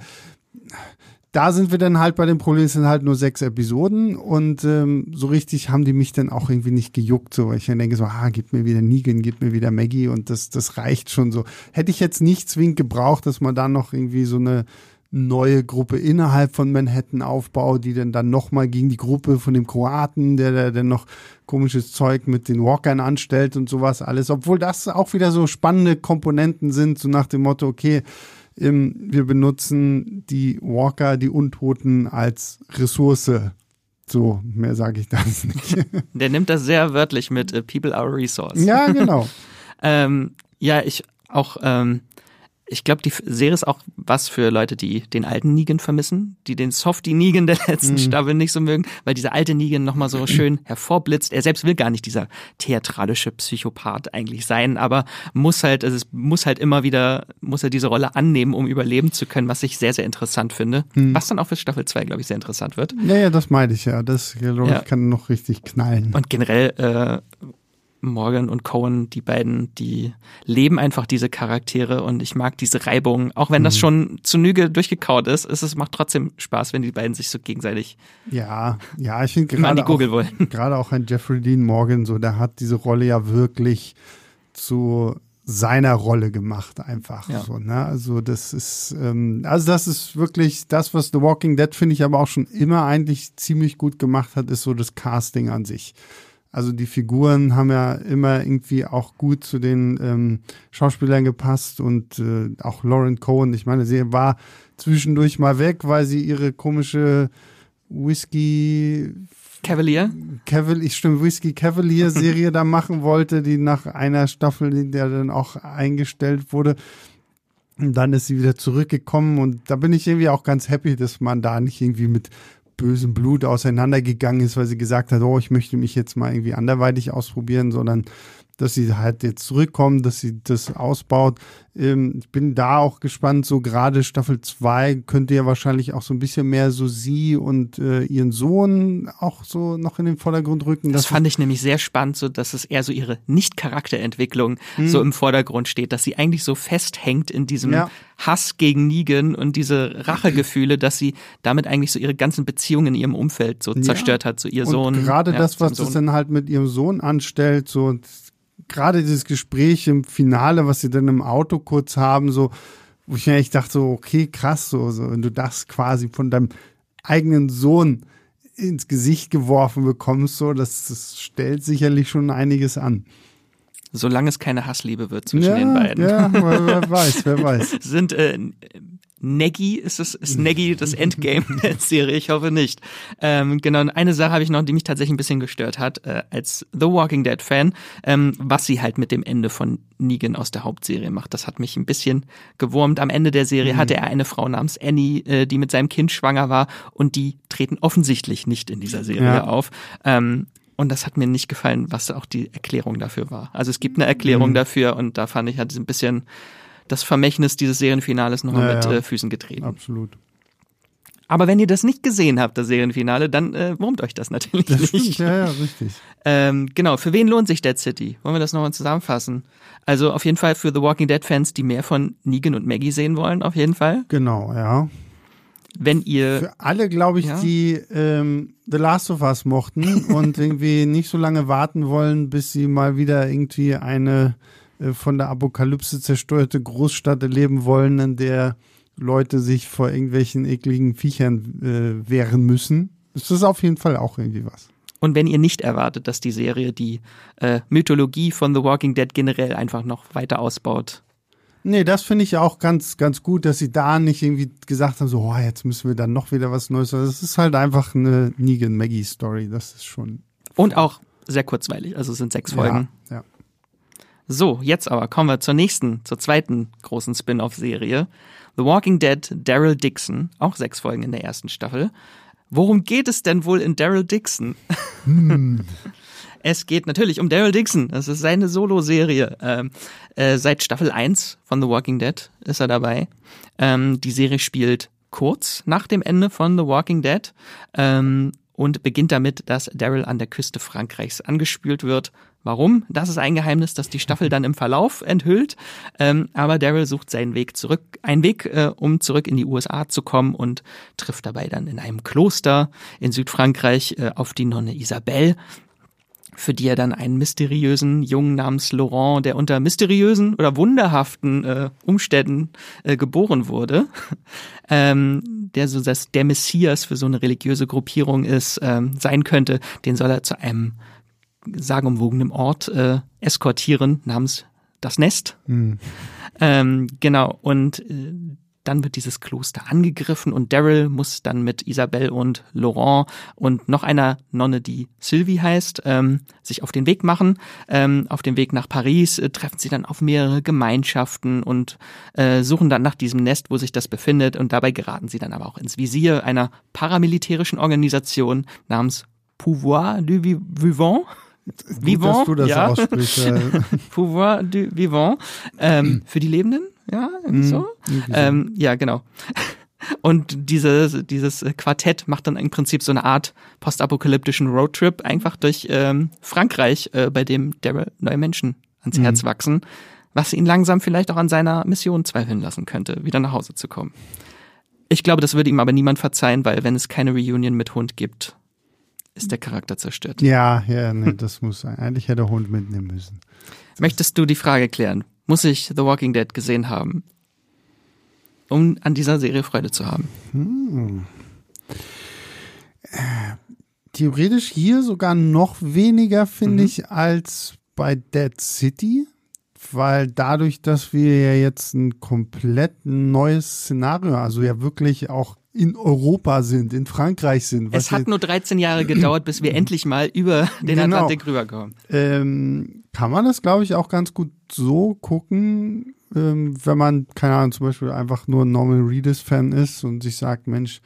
B: da sind wir dann halt bei dem Problem, es sind halt nur sechs Episoden und ähm, so richtig haben die mich dann auch irgendwie nicht gejuckt, so weil ich dann denke so, ah, gib mir wieder Negan, gib mir wieder Maggie und das, das reicht schon so. Hätte ich jetzt nicht zwingend gebraucht, dass man da noch irgendwie so eine neue Gruppe innerhalb von Manhattan aufbaut, die dann dann nochmal gegen die Gruppe von dem Kroaten, der, der dann noch komisches Zeug mit den Walkern anstellt und sowas alles, obwohl das auch wieder so spannende Komponenten sind, so nach dem Motto, okay, ähm, wir benutzen die Walker, die Untoten als Ressource. So, mehr sage ich das nicht.
A: Der nimmt das sehr wörtlich mit uh, People are Resource.
B: Ja, genau.
A: ähm, ja, ich auch ähm, ich glaube, die Serie ist auch was für Leute, die den alten Negan vermissen, die den Softie Negan der letzten mhm. Staffel nicht so mögen, weil dieser alte Negan nochmal so schön hervorblitzt. Er selbst will gar nicht dieser theatralische Psychopath eigentlich sein, aber muss halt, also es muss halt immer wieder, muss er diese Rolle annehmen, um überleben zu können, was ich sehr, sehr interessant finde. Mhm. Was dann auch für Staffel 2, glaube ich, sehr interessant wird.
B: Ja, ja, das meine ich ja. Das, glaube ja. kann noch richtig knallen.
A: Und generell, äh, Morgan und Cohen, die beiden, die leben einfach diese Charaktere und ich mag diese Reibung. Auch wenn das mhm. schon zu Nüge durchgekaut ist, ist es macht trotzdem Spaß, wenn die beiden sich so gegenseitig
B: ja, ja, ich finde gerade auch, gerade auch ein Jeffrey Dean Morgan so, der hat diese Rolle ja wirklich zu seiner Rolle gemacht, einfach
A: Ja.
B: so. Ne? Also das ist, ähm, also das ist wirklich das, was The Walking Dead finde ich aber auch schon immer eigentlich ziemlich gut gemacht hat, ist so das Casting an sich. Also die Figuren haben ja immer irgendwie auch gut zu den ähm, Schauspielern gepasst und äh, auch Lauren Cohen. Ich meine, sie war zwischendurch mal weg, weil sie ihre komische Whisky
A: Cavalier?
B: Cavalier, ich stimme, Whisky Cavalier Serie da machen wollte, die nach einer Staffel, die der dann auch eingestellt wurde. Und dann ist sie wieder zurückgekommen und da bin ich irgendwie auch ganz happy, dass man da nicht irgendwie mit bösem Blut auseinandergegangen ist, weil sie gesagt hat, oh, ich möchte mich jetzt mal irgendwie anderweitig ausprobieren, sondern dass sie halt jetzt zurückkommt, dass sie das ausbaut. Ähm, ich bin da auch gespannt, so gerade Staffel 2 könnte ja wahrscheinlich auch so ein bisschen mehr so sie und äh, ihren Sohn auch so noch in den Vordergrund rücken.
A: Das fand ich nämlich sehr spannend, so dass es eher so ihre Nicht-Charakterentwicklung so im Vordergrund steht, dass sie eigentlich so festhängt in diesem
B: Ja.
A: Hass gegen Negan und diese Rachegefühle, dass sie damit eigentlich so ihre ganzen Beziehungen in ihrem Umfeld so zerstört hat, so ihr
B: und
A: Sohn.
B: gerade
A: ja,
B: das, was das
A: Sohn.
B: dann halt mit ihrem Sohn anstellt, so gerade dieses Gespräch im Finale, was sie dann im Auto kurz haben, so, wo ich mir echt dachte, so, okay, krass, so, so, wenn du das quasi von deinem eigenen Sohn ins Gesicht geworfen bekommst, so, das, das stellt sicherlich schon einiges an.
A: Solange es keine Hassliebe wird zwischen den beiden.
B: ja, wer, wer weiß, wer weiß.
A: Sind äh, Neggy, ist es ist Neggy das Endgame der Serie? Ich hoffe nicht. Ähm, genau, und eine Sache habe ich noch, die mich tatsächlich ein bisschen gestört hat, äh, als The Walking Dead Fan, ähm, was sie halt mit dem Ende von Negan aus der Hauptserie macht. Das hat mich ein bisschen gewurmt. Am Ende der Serie hatte er eine Frau namens Annie, äh, die mit seinem Kind schwanger war und die treten offensichtlich nicht in dieser Serie
B: Ja.
A: auf. Ähm, und das hat mir nicht gefallen, was auch die Erklärung dafür war. Also es gibt eine Erklärung dafür und da fand ich halt ein bisschen das Vermächtnis dieses Serienfinales nochmal
B: Ja,
A: mit
B: ja.
A: Äh, Füßen getreten.
B: Absolut.
A: Aber wenn ihr das nicht gesehen habt, das Serienfinale, dann äh, wurmt euch das natürlich
B: Das
A: nicht.
B: stimmt, ja, ja, richtig.
A: Ähm, genau, für wen lohnt sich Dead City? Wollen wir das nochmal zusammenfassen? Also auf jeden Fall für The Walking Dead Fans, die mehr von Negan und Maggie sehen wollen, auf jeden Fall.
B: Genau, ja.
A: Wenn ihr,
B: Für alle, glaube ich,
A: Ja.
B: die ähm, The Last of Us mochten und irgendwie nicht so lange warten wollen, bis sie mal wieder irgendwie eine von der Apokalypse zerstörte Großstadt erleben wollen, in der Leute sich vor irgendwelchen ekligen Viechern äh, wehren müssen. Ist das auf jeden Fall auch irgendwie was.
A: und wenn ihr nicht erwartet, dass die Serie die äh, Mythologie von The Walking Dead generell einfach noch weiter ausbaut.
B: Nee, das finde ich auch ganz, ganz gut, dass sie da nicht irgendwie gesagt haben, so, oh, jetzt müssen wir dann noch wieder was Neues. Das ist halt einfach eine Negan-Maggie-Story. Das ist schon.
A: Und auch sehr kurzweilig, also es sind sechs Folgen.
B: Ja.
A: So, jetzt aber kommen wir zur nächsten, zur zweiten großen Spin-off-Serie. The Walking Dead, Daryl Dixon, auch sechs Folgen in der ersten Staffel. Worum geht es denn wohl in Daryl Dixon? Es geht natürlich um Daryl Dixon. Das ist seine Solo-Serie. Ähm, äh, seit Staffel 1 von The Walking Dead ist er dabei. Ähm, die Serie spielt kurz nach dem Ende von The Walking Dead ähm, und beginnt damit, dass Daryl an der Küste Frankreichs angespült wird. Warum? Das ist ein Geheimnis, das die Staffel dann im Verlauf enthüllt. Ähm, aber Daryl sucht seinen Weg zurück, einen Weg, äh, um zurück in die USA zu kommen und trifft dabei dann in einem Kloster in Südfrankreich äh, auf die Nonne Isabelle für die er dann einen mysteriösen Jungen namens Laurent, der unter mysteriösen oder wunderhaften äh, Umständen äh, geboren wurde, ähm, der so das, der Messias für so eine religiöse Gruppierung ist, ähm, sein könnte, den soll er zu einem sagenumwogenen Ort äh, eskortieren namens das Nest. Ähm, genau, und äh, dann wird dieses Kloster angegriffen und Daryl muss dann mit Isabelle und Laurent und noch einer Nonne, die Sylvie heißt, ähm, sich auf den Weg machen. Ähm, auf dem Weg nach Paris äh, treffen sie dann auf mehrere Gemeinschaften und äh, suchen dann nach diesem Nest, wo sich das befindet. Und dabei geraten sie dann aber auch ins Visier einer paramilitärischen Organisation namens Pouvoir du Vi- Vivant.
B: Gut, dass
A: Vivant,
B: du das
A: ja.
B: aussprichst. äh,
A: Pouvoir du Vivant. Ähm, für die Lebenden, ja, irgendwie so.
B: irgendwie.
A: Ähm, ja, genau. Und dieses, dieses Quartett macht dann im Prinzip so eine Art postapokalyptischen Roadtrip einfach durch ähm, Frankreich, äh, bei dem Daryl neue Menschen ans Herz wachsen, was ihn langsam vielleicht auch an seiner Mission zweifeln lassen könnte, wieder nach Hause zu kommen. Ich glaube, das würde ihm aber niemand verzeihen, weil wenn es keine Reunion mit Hund gibt, ist der Charakter zerstört.
B: Ja, ja, nee, das muss sein. Eigentlich hätte der Hund mitnehmen müssen.
A: Möchtest du die Frage klären? muss ich The Walking Dead gesehen haben, um an dieser Serie Freude zu haben? Hm.
B: Äh, theoretisch hier sogar noch weniger, finde mhm. ich, als bei Dead City weil dadurch, dass wir ja jetzt ein komplett neues Szenario, also ja wirklich auch in Europa sind, in Frankreich sind.
A: es hat nur 13 Jahre gedauert, bis wir endlich mal über den genau. Atlantik rüberkommen.
B: Ähm, kann man das, glaube ich, auch ganz gut so gucken, ähm, wenn man, keine Ahnung, zum Beispiel einfach nur Norman Reedus-Fan ist und sich sagt, Mensch,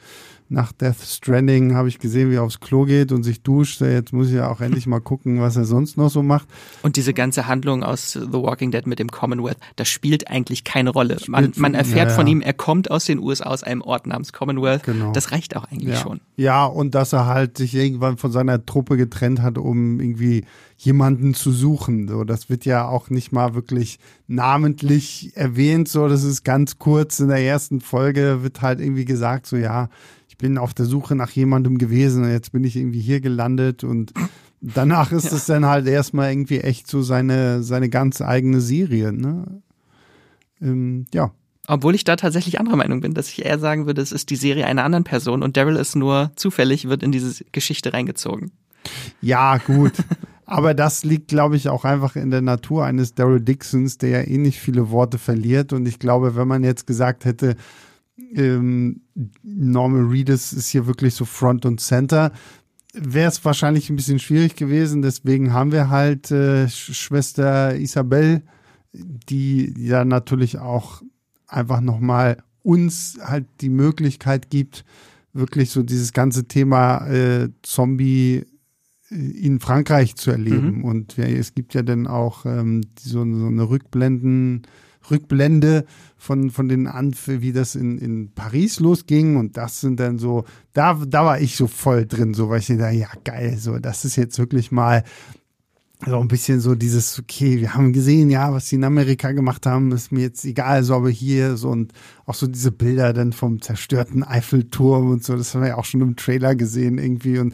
B: nach Death Stranding habe ich gesehen, wie er aufs Klo geht und sich duscht. Jetzt muss ich ja auch endlich mal gucken, was er sonst noch so macht.
A: Und diese ganze Handlung aus The Walking Dead mit dem Commonwealth, das spielt eigentlich keine Rolle. Man, man erfährt ja, ja. von ihm, er kommt aus den USA, aus einem Ort namens Commonwealth. Genau. Das reicht auch eigentlich
B: ja.
A: schon.
B: Ja, und dass er halt sich irgendwann von seiner Truppe getrennt hat, um irgendwie jemanden zu suchen. So, das wird ja auch nicht mal wirklich namentlich erwähnt. So, das ist ganz kurz in der ersten Folge wird halt irgendwie gesagt, so ja, ich bin auf der Suche nach jemandem gewesen und jetzt bin ich irgendwie hier gelandet und danach ist es ja. dann halt erstmal irgendwie echt so seine, seine ganz eigene Serie, ne? Ähm, ja.
A: Obwohl ich da tatsächlich anderer Meinung bin, dass ich eher sagen würde, es ist die Serie einer anderen Person und Daryl ist nur zufällig, wird in diese Geschichte reingezogen.
B: Ja, gut. Aber das liegt, glaube ich, auch einfach in der Natur eines Daryl Dixons, der ja eh nicht viele Worte verliert. Und ich glaube, wenn man jetzt gesagt hätte, ähm, Norman Reedus ist hier wirklich so Front und Center. Wäre es wahrscheinlich ein bisschen schwierig gewesen. Deswegen haben wir halt äh, Schwester Isabel, die ja natürlich auch einfach nochmal uns halt die Möglichkeit gibt, wirklich so dieses ganze Thema äh, Zombie äh, in Frankreich zu erleben. Mhm. Und ja, es gibt ja dann auch ähm, so, so eine Rückblenden, Rückblende von, von den Anf wie das in, in Paris losging. Und das sind dann so, da, da war ich so voll drin, so, weil ich dachte, ja, geil, so, das ist jetzt wirklich mal so ein bisschen so dieses, okay, wir haben gesehen, ja, was sie in Amerika gemacht haben, ist mir jetzt egal, so, aber hier so und auch so diese Bilder dann vom zerstörten Eiffelturm und so, das haben wir ja auch schon im Trailer gesehen irgendwie und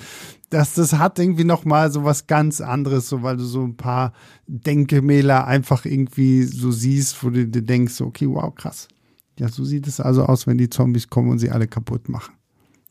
B: das, das hat irgendwie nochmal so was ganz anderes, so, weil du so ein paar Denkmäler einfach irgendwie so siehst, wo du dir denkst, okay, wow, krass. Ja, so sieht es also aus, wenn die Zombies kommen und sie alle kaputt machen.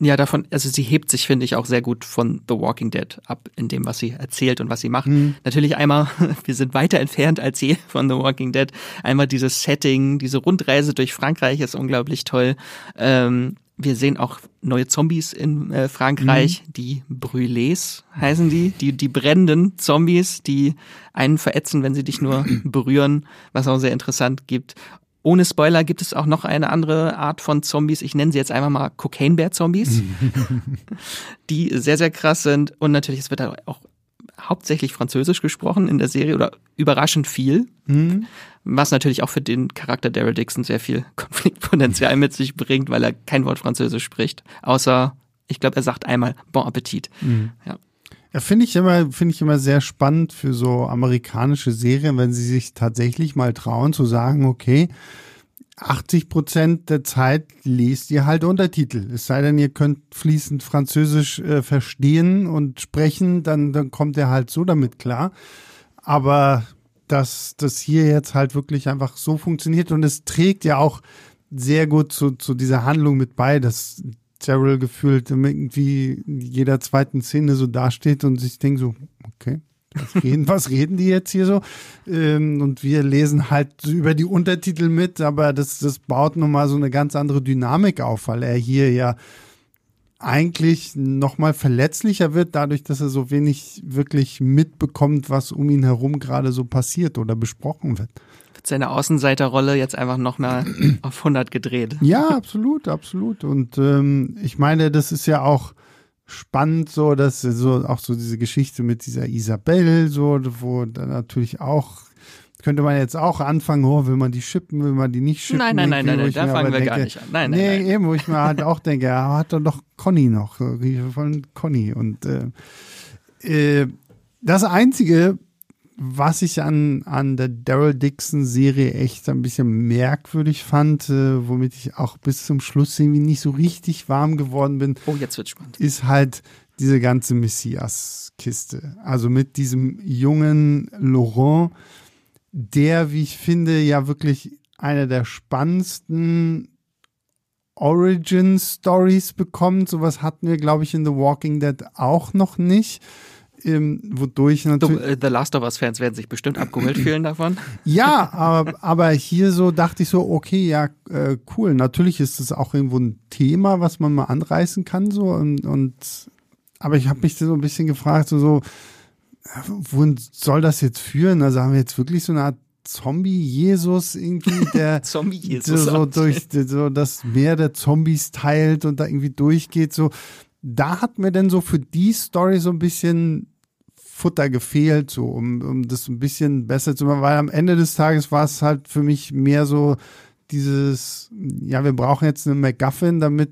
A: Ja, davon, also sie hebt sich, finde ich, auch sehr gut von The Walking Dead ab, in dem, was sie erzählt und was sie macht. Mhm. Natürlich einmal, wir sind weiter entfernt als je von The Walking Dead. Einmal dieses Setting, diese Rundreise durch Frankreich ist unglaublich toll. Ähm, wir sehen auch neue Zombies in äh, Frankreich, mhm. die Brûlés heißen die, die, die brennenden Zombies, die einen verätzen, wenn sie dich nur berühren, was auch sehr interessant gibt. Ohne Spoiler gibt es auch noch eine andere Art von Zombies. Ich nenne sie jetzt einfach mal Cocaine Bear Zombies, die sehr, sehr krass sind. Und natürlich, es wird auch hauptsächlich Französisch gesprochen in der Serie oder überraschend viel. Mhm. Was natürlich auch für den Charakter Daryl Dixon sehr viel Konfliktpotenzial mit sich bringt, weil er kein Wort Französisch spricht. Außer, ich glaube, er sagt einmal Bon Appetit. Mhm.
B: Ja. Ja, finde ich immer, finde ich immer sehr spannend für so amerikanische Serien, wenn sie sich tatsächlich mal trauen zu sagen, okay, 80 Prozent der Zeit lest ihr halt Untertitel. Es sei denn, ihr könnt fließend Französisch äh, verstehen und sprechen, dann, dann kommt ihr halt so damit klar. Aber dass das hier jetzt halt wirklich einfach so funktioniert und es trägt ja auch sehr gut zu, zu dieser Handlung mit bei, dass Daryl gefühlt irgendwie jeder zweiten Szene so dasteht und sich denkt so, okay, was reden, was reden die jetzt hier so? Ähm, und wir lesen halt über die Untertitel mit, aber das, das baut nochmal so eine ganz andere Dynamik auf, weil er hier ja eigentlich nochmal verletzlicher wird, dadurch, dass er so wenig wirklich mitbekommt, was um ihn herum gerade so passiert oder besprochen wird
A: seine Außenseiterrolle jetzt einfach noch mal auf 100 gedreht.
B: Ja, absolut, absolut. Und ähm, ich meine, das ist ja auch spannend, so dass so auch so diese Geschichte mit dieser Isabel, so wo dann natürlich auch könnte man jetzt auch anfangen, oh, will man die schippen, will man die nicht schippen?
A: Nein, nein, nein, nein, nein da fangen wir denke, gar nicht an. Nein, nein,
B: nee,
A: nein.
B: eben, wo ich mir halt auch denke, er hat doch Conny noch, von Conny. Und äh, äh, das Einzige, was ich an, an der Daryl Dixon-Serie echt ein bisschen merkwürdig fand, äh, womit ich auch bis zum Schluss irgendwie nicht so richtig warm geworden bin.
A: Oh, jetzt wird spannend.
B: Ist halt diese ganze Messias-Kiste. Also mit diesem jungen Laurent, der, wie ich finde, ja wirklich einer der spannendsten Origin Stories bekommt. Sowas hatten wir, glaube ich, in The Walking Dead auch noch nicht. Ähm, wodurch natürlich.
A: The, The Last of Us Fans werden sich bestimmt abgeholt fühlen davon.
B: Ja, aber, aber hier so dachte ich so, okay, ja, äh, cool. Natürlich ist es auch irgendwo ein Thema, was man mal anreißen kann, so und, und aber ich habe mich so ein bisschen gefragt, so, so, wohin soll das jetzt führen? Also haben wir jetzt wirklich so eine Art Zombie-Jesus irgendwie, der
A: Zombie-Jesus
B: so, so durch so das Meer der Zombies teilt und da irgendwie durchgeht. So, da hat mir denn so für die Story so ein bisschen Futter gefehlt, so um, um das ein bisschen besser zu machen, weil am Ende des Tages war es halt für mich mehr so dieses, ja, wir brauchen jetzt einen MacGuffin, damit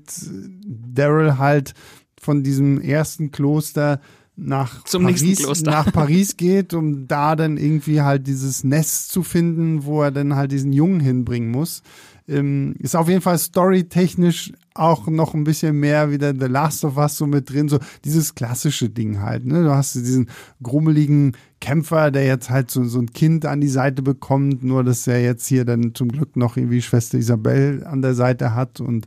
B: Daryl halt von diesem ersten Kloster nach
A: Zum
B: Paris, nach Paris geht, um da dann irgendwie halt dieses Nest zu finden, wo er dann halt diesen Jungen hinbringen muss. Ähm, ist auf jeden Fall storytechnisch auch noch ein bisschen mehr wieder The Last of Us so mit drin, so dieses klassische Ding halt. Ne? Du hast diesen grummeligen Kämpfer, der jetzt halt so, so ein Kind an die Seite bekommt, nur dass er jetzt hier dann zum Glück noch irgendwie Schwester Isabel an der Seite hat und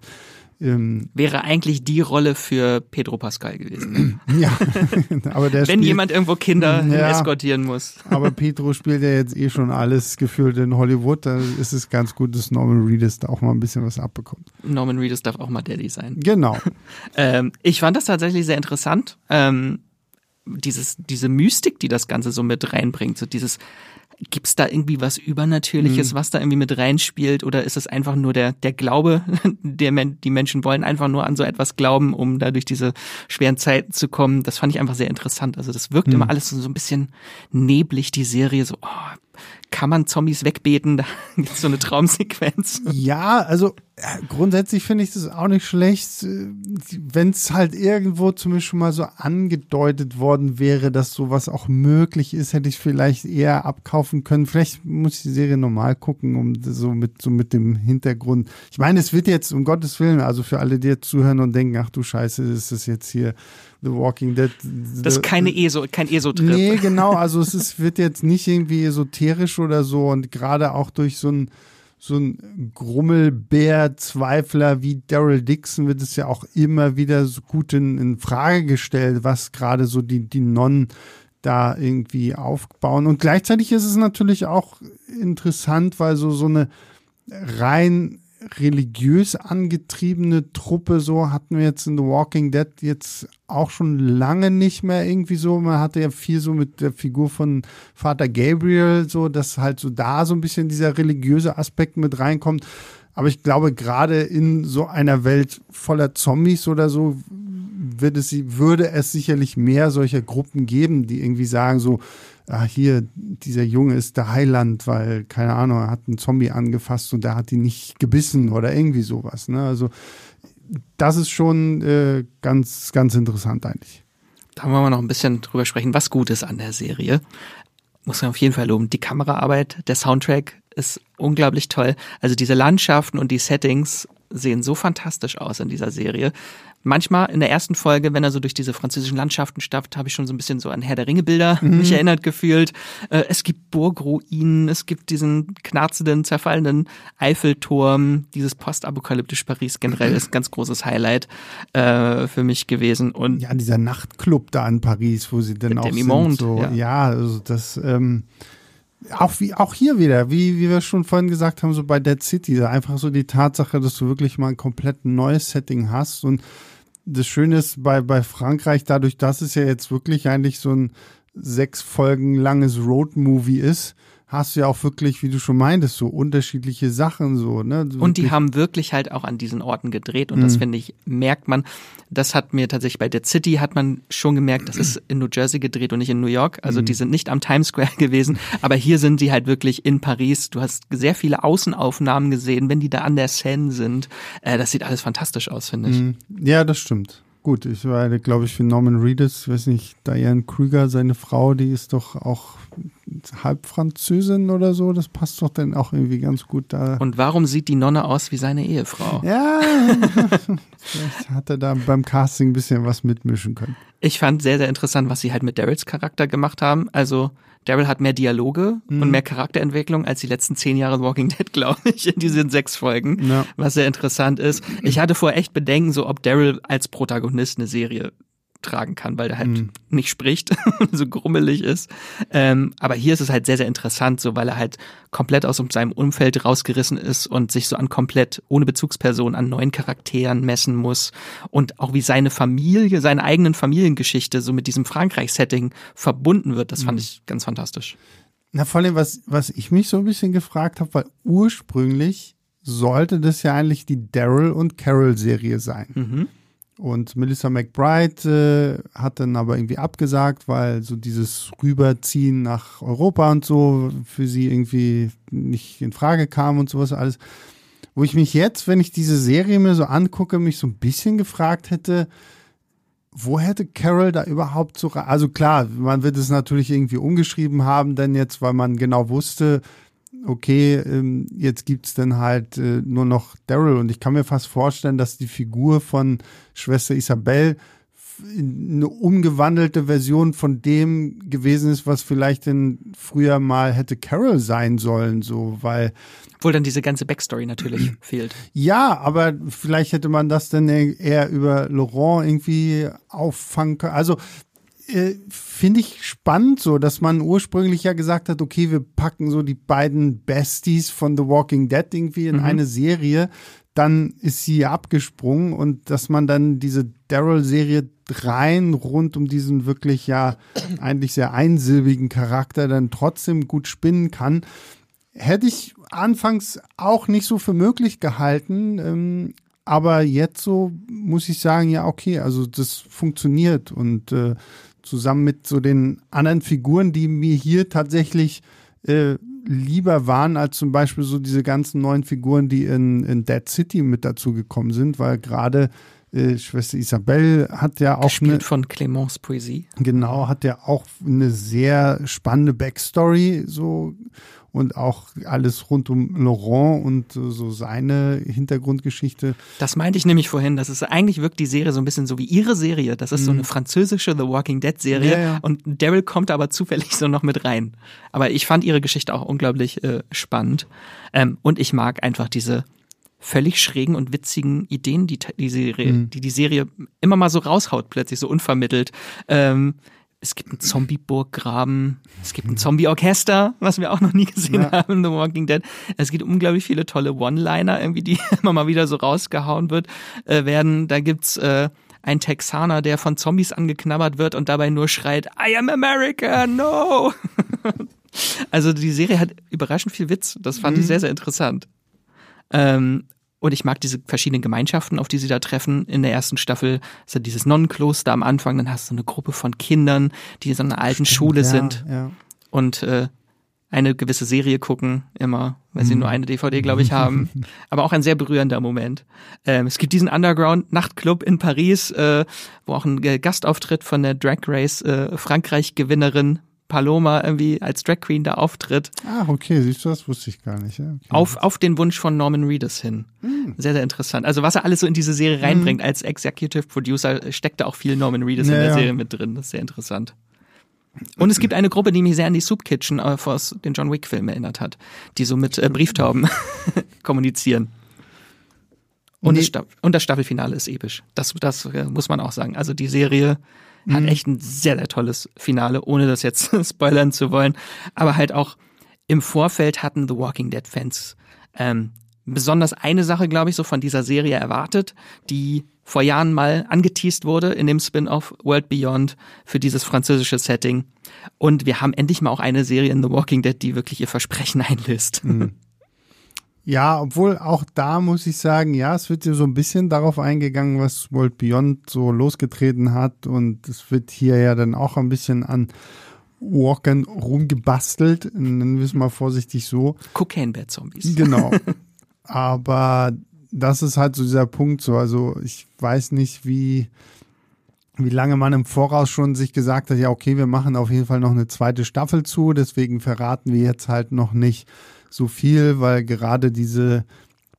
A: ähm, Wäre eigentlich die Rolle für Pedro Pascal gewesen.
B: ja, aber der
A: Wenn
B: spielt,
A: jemand irgendwo Kinder ja, eskortieren muss.
B: aber Pedro spielt ja jetzt eh schon alles gefühlt in Hollywood. Da ist es ganz gut, dass Norman Reedus da auch mal ein bisschen was abbekommt.
A: Norman Reedus darf auch mal Daddy sein.
B: Genau.
A: ähm, ich fand das tatsächlich sehr interessant. Ähm, dieses, diese Mystik, die das Ganze so mit reinbringt, so dieses Gibt's da irgendwie was Übernatürliches, mhm. was da irgendwie mit reinspielt? Oder ist es einfach nur der, der Glaube, der die Menschen wollen einfach nur an so etwas glauben, um da durch diese schweren Zeiten zu kommen? Das fand ich einfach sehr interessant. Also das wirkt mhm. immer alles so, so ein bisschen neblig, die Serie, so, oh, kann man Zombies wegbeten? Da gibt's so eine Traumsequenz.
B: Ja, also grundsätzlich finde ich das auch nicht schlecht, wenn es halt irgendwo zumindest schon mal so angedeutet worden wäre, dass sowas auch möglich ist, hätte ich vielleicht eher abkaufen können. Vielleicht muss ich die Serie normal gucken, um so mit so mit dem Hintergrund. Ich meine, es wird jetzt um Gottes Willen, also für alle, die jetzt zuhören und denken, ach du Scheiße, ist das jetzt hier The Walking Dead.
A: Das ist keine ESO, kein ESO-Trip.
B: Nee, genau, also es ist, wird jetzt nicht irgendwie esoterisch oder so und gerade auch durch so ein so ein Grummelbär-Zweifler wie Daryl Dixon wird es ja auch immer wieder so gut in, in Frage gestellt, was gerade so die, die Nonnen da irgendwie aufbauen. Und gleichzeitig ist es natürlich auch interessant, weil so, so eine rein religiös angetriebene Truppe, so hatten wir jetzt in The Walking Dead jetzt auch schon lange nicht mehr irgendwie so. Man hatte ja viel so mit der Figur von Vater Gabriel, so, dass halt so da so ein bisschen dieser religiöse Aspekt mit reinkommt. Aber ich glaube, gerade in so einer Welt voller Zombies oder so, wird es, würde es sicherlich mehr solcher Gruppen geben, die irgendwie sagen so, ah, hier, dieser Junge ist der Heiland, weil, keine Ahnung, er hat einen Zombie angefasst und der hat ihn nicht gebissen oder irgendwie sowas. Ne? Also das ist schon äh, ganz, ganz interessant eigentlich.
A: Da wollen wir noch ein bisschen drüber sprechen, was gut ist an der Serie. Muss man auf jeden Fall loben. Die Kameraarbeit, der Soundtrack ist unglaublich toll. Also diese Landschaften und die Settings sehen so fantastisch aus in dieser Serie manchmal in der ersten Folge, wenn er so durch diese französischen Landschaften stapft, habe ich schon so ein bisschen so an Herr der Ringe Bilder mhm. mich erinnert gefühlt. Äh, es gibt Burgruinen, es gibt diesen knarzenden, zerfallenden Eiffelturm, dieses postapokalyptische Paris generell ist ein ganz großes Highlight äh, für mich gewesen. Und
B: ja, dieser Nachtclub da in Paris, wo sie denn auch sind. So, ja. ja, also das ähm auch wie auch hier wieder, wie, wie wir schon vorhin gesagt haben, so bei Dead City, einfach so die Tatsache, dass du wirklich mal ein komplett neues Setting hast und das Schöne ist bei, bei Frankreich, dadurch, dass es ja jetzt wirklich eigentlich so ein sechs Folgen langes Road-Movie ist, hast du ja auch wirklich, wie du schon meintest, so unterschiedliche Sachen so, ne?
A: So und die haben wirklich halt auch an diesen Orten gedreht und mhm. das finde ich, merkt man. Das hat mir tatsächlich bei Dead City hat man schon gemerkt, das ist in New Jersey gedreht und nicht in New York. Also mhm. die sind nicht am Times Square gewesen, aber hier sind die halt wirklich in Paris. Du hast sehr viele Außenaufnahmen gesehen, wenn die da an der Seine sind. Äh, das sieht alles fantastisch aus, finde ich. Mhm.
B: Ja, das stimmt. Gut, ich war, glaube ich, für Norman Reedus, weiß nicht, Diane Krüger, seine Frau, die ist doch auch halb Französin oder so. Das passt doch dann auch irgendwie ganz gut da.
A: Und warum sieht die Nonne aus wie seine Ehefrau?
B: Ja, vielleicht hat er da beim Casting ein bisschen was mitmischen können.
A: Ich fand sehr, sehr interessant, was sie halt mit Daryls Charakter gemacht haben. Also Daryl hat mehr Dialoge mhm. und mehr Charakterentwicklung als die letzten zehn Jahre Walking Dead, glaube ich, in diesen sechs Folgen, ja. was sehr interessant ist. Ich hatte vorher echt Bedenken, so ob Daryl als Protagonist eine Serie tragen kann, weil der halt mhm. nicht spricht, so grummelig ist. Ähm, aber hier ist es halt sehr, sehr interessant, so weil er halt komplett aus seinem Umfeld rausgerissen ist und sich so an komplett ohne Bezugsperson an neuen Charakteren messen muss und auch wie seine Familie, seine eigenen Familiengeschichte so mit diesem Frankreich-Setting verbunden wird. Das fand mhm. ich ganz fantastisch.
B: Na, vor allem, was, was ich mich so ein bisschen gefragt habe, weil ursprünglich sollte das ja eigentlich die Daryl und Carol Serie sein. Mhm. Und Melissa McBride äh, hat dann aber irgendwie abgesagt, weil so dieses Rüberziehen nach Europa und so für sie irgendwie nicht in Frage kam und sowas alles. Wo ich mich jetzt, wenn ich diese Serie mir so angucke, mich so ein bisschen gefragt hätte, wo hätte Carol da überhaupt so, also klar, man wird es natürlich irgendwie umgeschrieben haben, denn jetzt, weil man genau wusste, okay, ähm, jetzt gibt's dann halt äh, nur noch Daryl und ich kann mir fast vorstellen, dass die Figur von Schwester Isabel eine umgewandelte Version von dem gewesen ist, was vielleicht denn früher mal hätte Carol sein sollen, so, weil.
A: Obwohl dann diese ganze Backstory natürlich fehlt.
B: Ja, aber vielleicht hätte man das dann eher über Laurent irgendwie auffangen können. Also, äh, finde ich spannend, so dass man ursprünglich ja gesagt hat, okay, wir packen so die beiden Besties von The Walking Dead irgendwie in mhm. eine Serie. Dann ist sie abgesprungen und dass man dann diese Daryl-Serie rein rund um diesen wirklich ja eigentlich sehr einsilbigen Charakter dann trotzdem gut spinnen kann, hätte ich anfangs auch nicht so für möglich gehalten. Ähm, aber jetzt so muss ich sagen, ja, okay, also das funktioniert und äh, zusammen mit so den anderen Figuren, die mir hier tatsächlich äh, lieber waren als zum Beispiel so diese ganzen neuen Figuren, die in, in Dead City mit dazu gekommen sind, weil gerade äh, Schwester Isabel hat ja auch
A: Gespielt eine, von Clemence Poesie.
B: Genau, hat ja auch eine sehr spannende Backstory so und auch alles rund um Laurent und so seine Hintergrundgeschichte.
A: Das meinte ich nämlich vorhin, dass es eigentlich wirkt die Serie so ein bisschen so wie ihre Serie. Das ist mhm. so eine französische The Walking Dead Serie ja, ja. und Daryl kommt aber zufällig so noch mit rein. Aber ich fand ihre Geschichte auch unglaublich äh, spannend ähm, und ich mag einfach diese völlig schrägen und witzigen Ideen, die die Serie, mhm. die, die Serie immer mal so raushaut, plötzlich so unvermittelt. Ähm, es gibt einen Zombie-Burggraben, es gibt ein Zombie-Orchester, was wir auch noch nie gesehen ja. haben in The Walking Dead. Es gibt unglaublich viele tolle One-Liner, irgendwie, die immer mal wieder so rausgehauen wird, äh, werden. Da gibt's äh, ein Texaner, der von Zombies angeknabbert wird und dabei nur schreit, I am America, no! also die Serie hat überraschend viel Witz. Das fand mhm. ich sehr, sehr interessant. Ähm, und ich mag diese verschiedenen Gemeinschaften, auf die sie da treffen. In der ersten Staffel ist ja dieses Nonnenkloster am Anfang, dann hast du eine Gruppe von Kindern, die in so einer alten Stimmt, Schule ja, sind ja. und äh, eine gewisse Serie gucken, immer, weil sie mhm. nur eine DVD, glaube ich, haben. Aber auch ein sehr berührender Moment. Ähm, es gibt diesen Underground-Nachtclub in Paris, äh, wo auch ein Gastauftritt von der Drag Race äh, Frankreich-Gewinnerin Paloma irgendwie als Drag Queen da auftritt.
B: Ah, okay, siehst du, das wusste ich gar nicht. Ja, okay.
A: Auf, auf den Wunsch von Norman Reedus hin. Hm. Sehr, sehr interessant. Also was er alles so in diese Serie hm. reinbringt, hm. als Executive Producer steckt da auch viel Norman Reedus ja, in der. Serie mit drin. Das ist sehr interessant. Und es gibt eine Gruppe, die mich sehr an die Soup Kitchen äh, aus den John Wick Filmen erinnert hat, die so mit äh, Brieftauben kommunizieren. Und, nee. das und das Staffelfinale ist episch. Das, das äh, muss man auch sagen. Also die Serie hat mhm. echt ein sehr, sehr tolles Finale, ohne das jetzt spoilern zu wollen. Aber halt auch im Vorfeld hatten The Walking Dead Fans ähm, besonders eine Sache, glaube ich, so von dieser Serie erwartet, die vor Jahren mal angeteased wurde in dem Spin-off World Beyond für dieses französische Setting. Und wir haben endlich mal auch eine Serie in The Walking Dead, die wirklich ihr Versprechen einlöst. Mhm.
B: Ja, obwohl auch da muss ich sagen, ja, es wird ja so ein bisschen darauf eingegangen, was World Beyond so losgetreten hat und es wird hier ja dann auch ein bisschen an Walkern rumgebastelt, nennen wir es mal vorsichtig so.
A: Cocaine Bad Zombies.
B: Genau. Aber das ist halt so dieser Punkt so, also ich weiß nicht, wie wie lange man im Voraus schon sich gesagt hat, ja, okay, wir machen auf jeden Fall noch eine zweite Staffel zu, deswegen verraten wir jetzt halt noch nicht so viel, weil gerade diese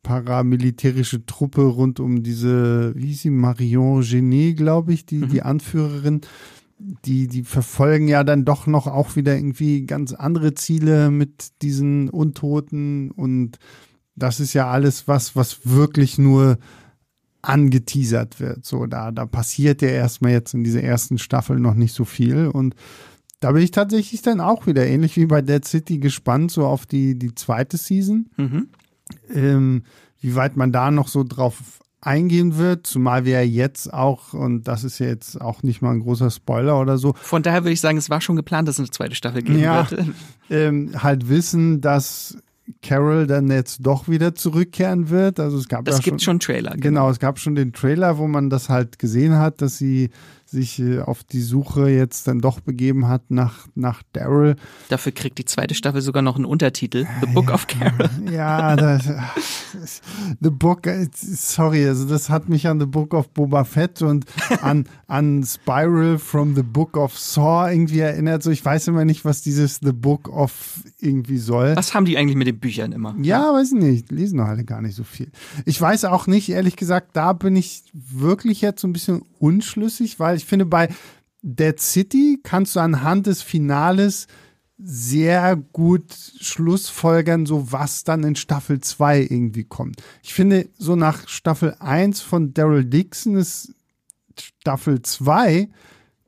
B: paramilitärische Truppe rund um diese, wie hieß sie, Marion Genet, glaube ich, die, mhm. die Anführerin, die, die verfolgen ja dann doch noch auch wieder irgendwie ganz andere Ziele mit diesen Untoten und das ist ja alles was, was wirklich nur angeteasert wird. So, da, da passiert ja erstmal jetzt in dieser ersten Staffel noch nicht so viel und da bin ich tatsächlich dann auch wieder ähnlich wie bei Dead City gespannt, so auf die, die zweite Season. Mhm. Ähm, wie weit man da noch so drauf eingehen wird, zumal wir jetzt auch, und das ist ja jetzt auch nicht mal ein großer Spoiler oder so.
A: Von daher würde ich sagen, es war schon geplant, dass es eine zweite Staffel geben ja, wird.
B: Ähm, halt wissen, dass Carol dann jetzt doch wieder zurückkehren wird. Also es gab
A: das
B: ja
A: gibt schon, schon Trailer.
B: Genau. genau, es gab schon den Trailer, wo man das halt gesehen hat, dass sie sich äh, auf die Suche jetzt dann doch begeben hat nach, nach Daryl.
A: Dafür kriegt die zweite Staffel sogar noch einen Untertitel, The Book
B: ja,
A: of Carol.
B: Ja, das, The Book, äh, sorry, also das hat mich an The Book of Boba Fett und an, an Spiral from The Book of Saw irgendwie erinnert. So, ich weiß immer nicht, was dieses The Book of irgendwie soll.
A: Was haben die eigentlich mit den Büchern immer?
B: Ja, ja. weiß ich nicht. Lesen doch alle gar nicht so viel. Ich weiß auch nicht, ehrlich gesagt, da bin ich wirklich jetzt so ein bisschen unschlüssig, weil ich finde, bei Dead City kannst du anhand des Finales sehr gut schlussfolgern, so was dann in Staffel 2 irgendwie kommt. Ich finde, so nach Staffel 1 von Daryl Dixon ist Staffel 2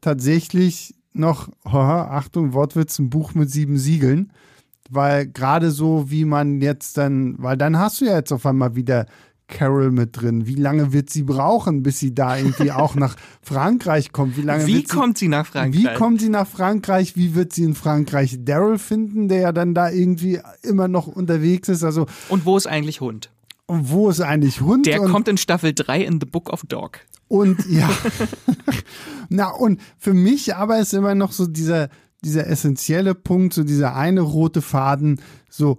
B: tatsächlich noch, oh, Achtung, Wortwitz, ein Buch mit sieben Siegeln. Weil gerade so, wie man jetzt dann, weil dann hast du ja jetzt auf einmal wieder Carol mit drin? Wie lange wird sie brauchen, bis sie da irgendwie auch nach Frankreich kommt? Wie lange
A: Wie kommt sie, sie nach Frankreich?
B: Wie kommt sie nach Frankreich? Wie wird sie in Frankreich Daryl finden, der ja dann da irgendwie immer noch unterwegs ist? Also
A: Und wo ist eigentlich Hund?
B: Und wo ist eigentlich Hund?
A: Der kommt in Staffel 3 in The Book of Dog.
B: Und ja. Na, und für mich aber ist immer noch so dieser, dieser essentielle Punkt, so dieser eine rote Faden, so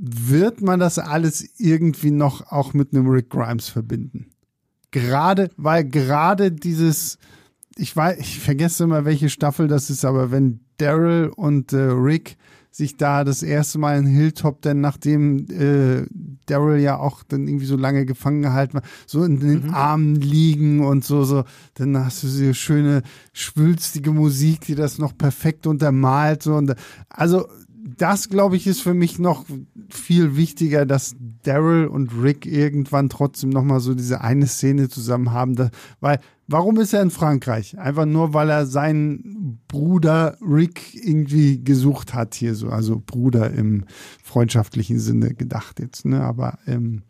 B: wird man das alles irgendwie noch auch mit einem Rick Grimes verbinden. Gerade, weil gerade dieses, ich weiß, ich vergesse immer, welche Staffel das ist, aber wenn Daryl und äh, Rick sich da das erste Mal in Hilltop, denn nachdem äh, Daryl ja auch dann irgendwie so lange gefangen gehalten war, so in den mhm. Armen liegen und so, so, dann hast du so schöne, schwülstige Musik, die das noch perfekt untermalt, so und also das, glaube ich, ist für mich noch viel wichtiger, dass Daryl und Rick irgendwann trotzdem noch mal so diese eine Szene zusammen haben. Da, weil, warum ist er in Frankreich? Einfach nur, weil er seinen Bruder Rick irgendwie gesucht hat hier so. Also Bruder im freundschaftlichen Sinne gedacht jetzt, ne? Aber ähm,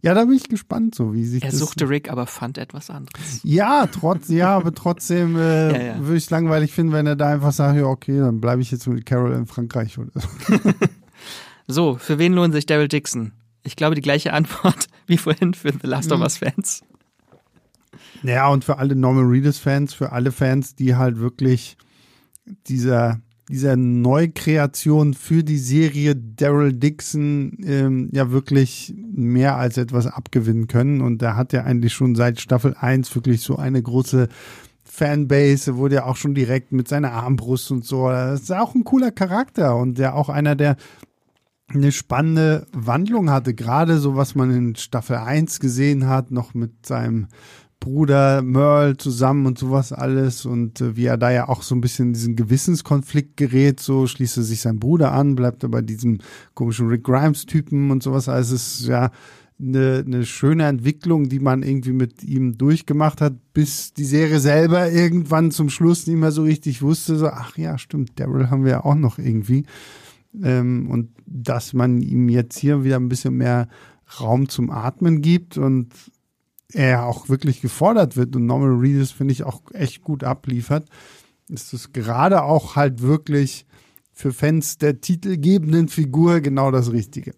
B: ja, da bin ich gespannt, so wie sich
A: er
B: das.
A: Er suchte Rick, aber fand etwas anderes.
B: Ja, trotz, ja, aber trotzdem äh, ja, ja. würde ich es langweilig finden, wenn er da einfach sagt, ja, okay, dann bleibe ich jetzt mit Carol in Frankreich oder so.
A: so, für wen lohnt sich Daryl Dixon? Ich glaube, die gleiche Antwort wie vorhin für The Last of mhm. Us Fans.
B: Ja, und für alle Norman Reedus Fans, für alle Fans, die halt wirklich dieser dieser Neukreation für die Serie Daryl Dixon ähm, ja wirklich mehr als etwas abgewinnen können. Und er hat ja eigentlich schon seit Staffel 1 wirklich so eine große Fanbase, wurde ja auch schon direkt mit seiner Armbrust und so. Das ist auch ein cooler Charakter und der auch einer, der eine spannende Wandlung hatte, gerade so was man in Staffel 1 gesehen hat, noch mit seinem Bruder Merle zusammen und sowas alles und äh, wie er da ja auch so ein bisschen in diesen Gewissenskonflikt gerät, so schließt er sich seinem Bruder an, bleibt aber diesem komischen Rick Grimes Typen und sowas. Also es ist ja eine, eine schöne Entwicklung, die man irgendwie mit ihm durchgemacht hat, bis die Serie selber irgendwann zum Schluss nicht mehr so richtig wusste, so, ach ja, stimmt, Daryl haben wir ja auch noch irgendwie. Ähm, und dass man ihm jetzt hier wieder ein bisschen mehr Raum zum Atmen gibt und er auch wirklich gefordert wird und Norman Reedus, finde ich, auch echt gut abliefert, ist es gerade auch halt wirklich für Fans der titelgebenden Figur genau das Richtige.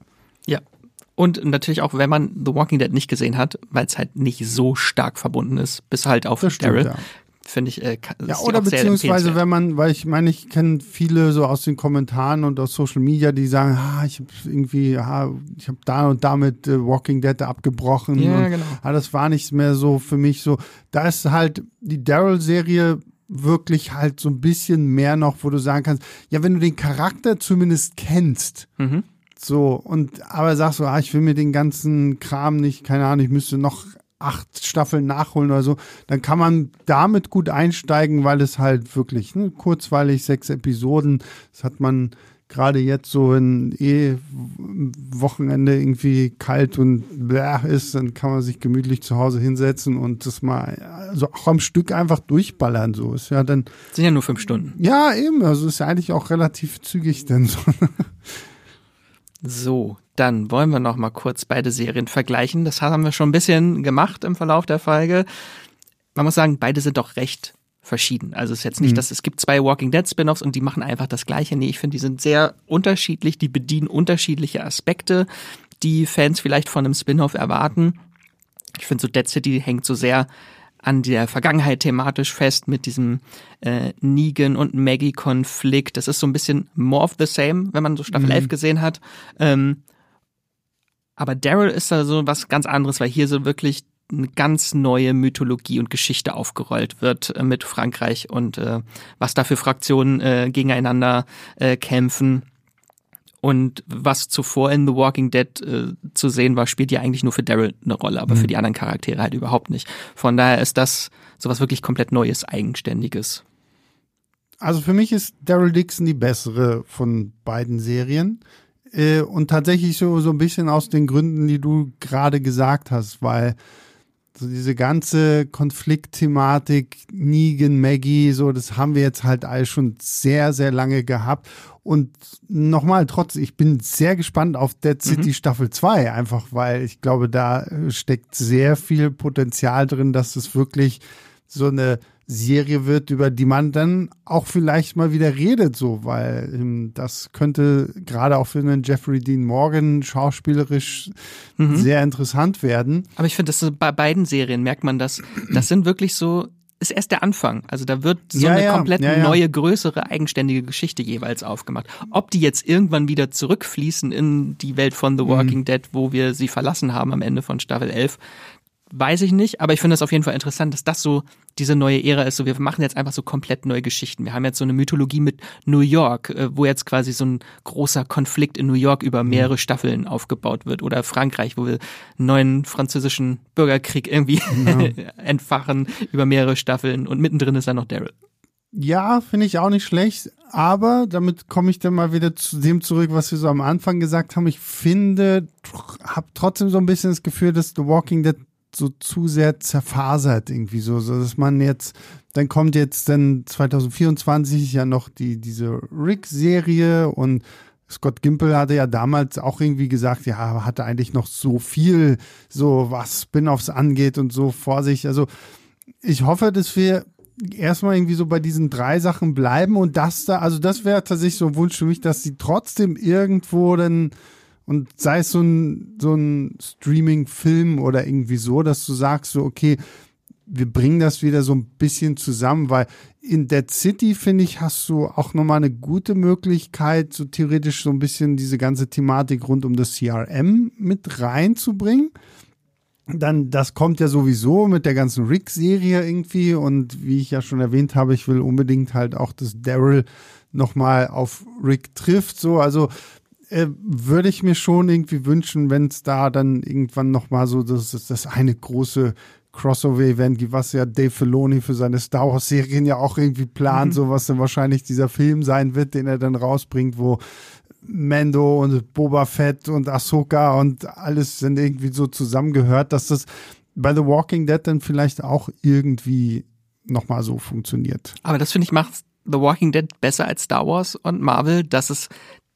A: Ja. Und natürlich auch, wenn man The Walking Dead nicht gesehen hat, weil es halt nicht so stark verbunden ist, bis halt auf
B: das
A: Daryl.
B: ja.
A: Finde ich. Äh,
B: ja, oder beziehungsweise, wenn man, weil ich meine, ich kenne viele so aus den Kommentaren und aus Social Media, die sagen, ah, ich habe irgendwie, ah, ich habe da und damit äh, Walking Dead abgebrochen.
A: Ja,
B: und,
A: genau.
B: Ah, das war nichts mehr so für mich so. Da ist halt die Daryl-Serie wirklich halt so ein bisschen mehr noch, wo du sagen kannst, ja, wenn du den Charakter zumindest kennst,
A: Mhm.
B: so, und aber sagst so, ah, ich will mir den ganzen Kram nicht, keine Ahnung, ich müsste noch acht Staffeln nachholen oder so, dann kann man damit gut einsteigen, weil es halt wirklich ne, kurzweilig, sechs Episoden, das hat man gerade jetzt so ein eh Wochenende irgendwie kalt und bläh ist, dann kann man sich gemütlich zu Hause hinsetzen und das mal also auch am Stück einfach durchballern. So ist ja dann,
A: Sind ja nur fünf Stunden.
B: ja eben, also ist ja eigentlich auch relativ zügig dann so.
A: So, dann wollen wir noch mal kurz beide Serien vergleichen. Das haben wir schon ein bisschen gemacht im Verlauf der Folge. Man muss sagen, beide sind doch recht verschieden. Also es ist jetzt nicht,
B: Mhm.
A: dass es gibt zwei Walking Dead Spin-offs und die machen einfach das Gleiche. Nee, ich finde, die sind sehr unterschiedlich. Die bedienen unterschiedliche Aspekte, die Fans vielleicht von einem Spin-off erwarten. Ich finde so Dead City hängt so sehr an der Vergangenheit thematisch fest mit diesem äh, Negan und Maggie Konflikt. Das ist so ein bisschen more of the same, wenn man so Staffel
B: Mhm.
A: 11 gesehen hat. Ähm, aber Daryl ist da so was ganz anderes, weil hier so wirklich eine ganz neue Mythologie und Geschichte aufgerollt wird äh, mit Frankreich und äh, was da für Fraktionen äh, gegeneinander äh, kämpfen. Und was zuvor in The Walking Dead äh, zu sehen war, spielt ja eigentlich nur für Daryl eine Rolle, aber für die anderen Charaktere halt überhaupt nicht. Von daher ist das sowas wirklich komplett Neues, Eigenständiges.
B: Also für mich ist Daryl Dixon die bessere von beiden Serien. Äh, und tatsächlich so, so ein bisschen aus den Gründen, die du gerade gesagt hast, weil so diese ganze Konfliktthematik, Negan, Maggie, so, das haben wir jetzt halt all schon sehr, sehr lange gehabt. Und nochmal, trotz, ich bin sehr gespannt auf Dead City Staffel 2, einfach weil ich glaube, da steckt sehr viel Potenzial drin, dass es wirklich so eine Serie wird, über die man dann auch vielleicht mal wieder redet, so, weil ähm, das könnte gerade auch für einen Jeffrey Dean Morgan schauspielerisch sehr interessant werden.
A: Aber ich finde, das bei beiden Serien merkt man das. Das sind wirklich so, ist erst der Anfang. Also da wird so
B: Ja,
A: eine
B: ja,
A: komplett
B: ja,
A: neue, größere, eigenständige Geschichte jeweils aufgemacht. Ob die jetzt irgendwann wieder zurückfließen in die Welt von
B: Mhm.
A: The Walking Dead, wo wir sie verlassen haben am Ende von Staffel 11, weiß ich nicht. Aber ich finde es auf jeden Fall interessant, dass das so diese neue Ära ist. So, wir machen jetzt einfach so komplett neue Geschichten. Wir haben jetzt so eine Mythologie mit New York, äh, wo jetzt quasi so ein großer Konflikt in New York über
B: Mhm.
A: mehrere Staffeln aufgebaut wird. Oder Frankreich, wo wir einen neuen französischen Bürgerkrieg irgendwie entfachen über mehrere Staffeln. Und mittendrin ist dann noch Daryl.
B: Ja, finde ich auch nicht schlecht, aber damit komme ich dann mal wieder zu dem zurück, was wir so am Anfang gesagt haben. Ich finde, habe trotzdem so ein bisschen das Gefühl, dass The Walking Dead so zu sehr zerfasert irgendwie so, so dass man jetzt, dann kommt jetzt dann 2024 ja noch die diese Rick-Serie und Scott Gimple hatte ja damals auch irgendwie gesagt, ja, hatte eigentlich noch so viel, so was Spin-offs angeht und so vor sich. Also ich hoffe, dass wir erstmal irgendwie so bei diesen drei Sachen bleiben und das da, also das wäre tatsächlich so ein Wunsch für mich, dass sie trotzdem irgendwo dann und sei es so ein, so ein Streaming-Film oder irgendwie so, dass du sagst so, okay, wir bringen das wieder so ein bisschen zusammen, weil in Dead City, finde ich, hast du auch nochmal eine gute Möglichkeit, so theoretisch so ein bisschen diese ganze Thematik rund um das CRM mit reinzubringen. Dann, das kommt ja sowieso mit der ganzen Rick-Serie irgendwie und wie ich ja schon erwähnt habe, ich will unbedingt halt auch, dass Daryl nochmal auf Rick trifft, so, also äh, würde ich mir schon irgendwie wünschen, wenn es da dann irgendwann nochmal so das, das, das eine große Crossover-Event gibt, was ja Dave Filoni für seine Star Wars-Serien ja auch irgendwie plant, so was dann wahrscheinlich dieser Film sein wird, den er dann rausbringt, wo Mando und Boba Fett und Ahsoka und alles dann irgendwie so zusammengehört, dass das bei The Walking Dead dann vielleicht auch irgendwie nochmal so funktioniert.
A: Aber das finde ich macht The Walking Dead besser als Star Wars und Marvel, dass es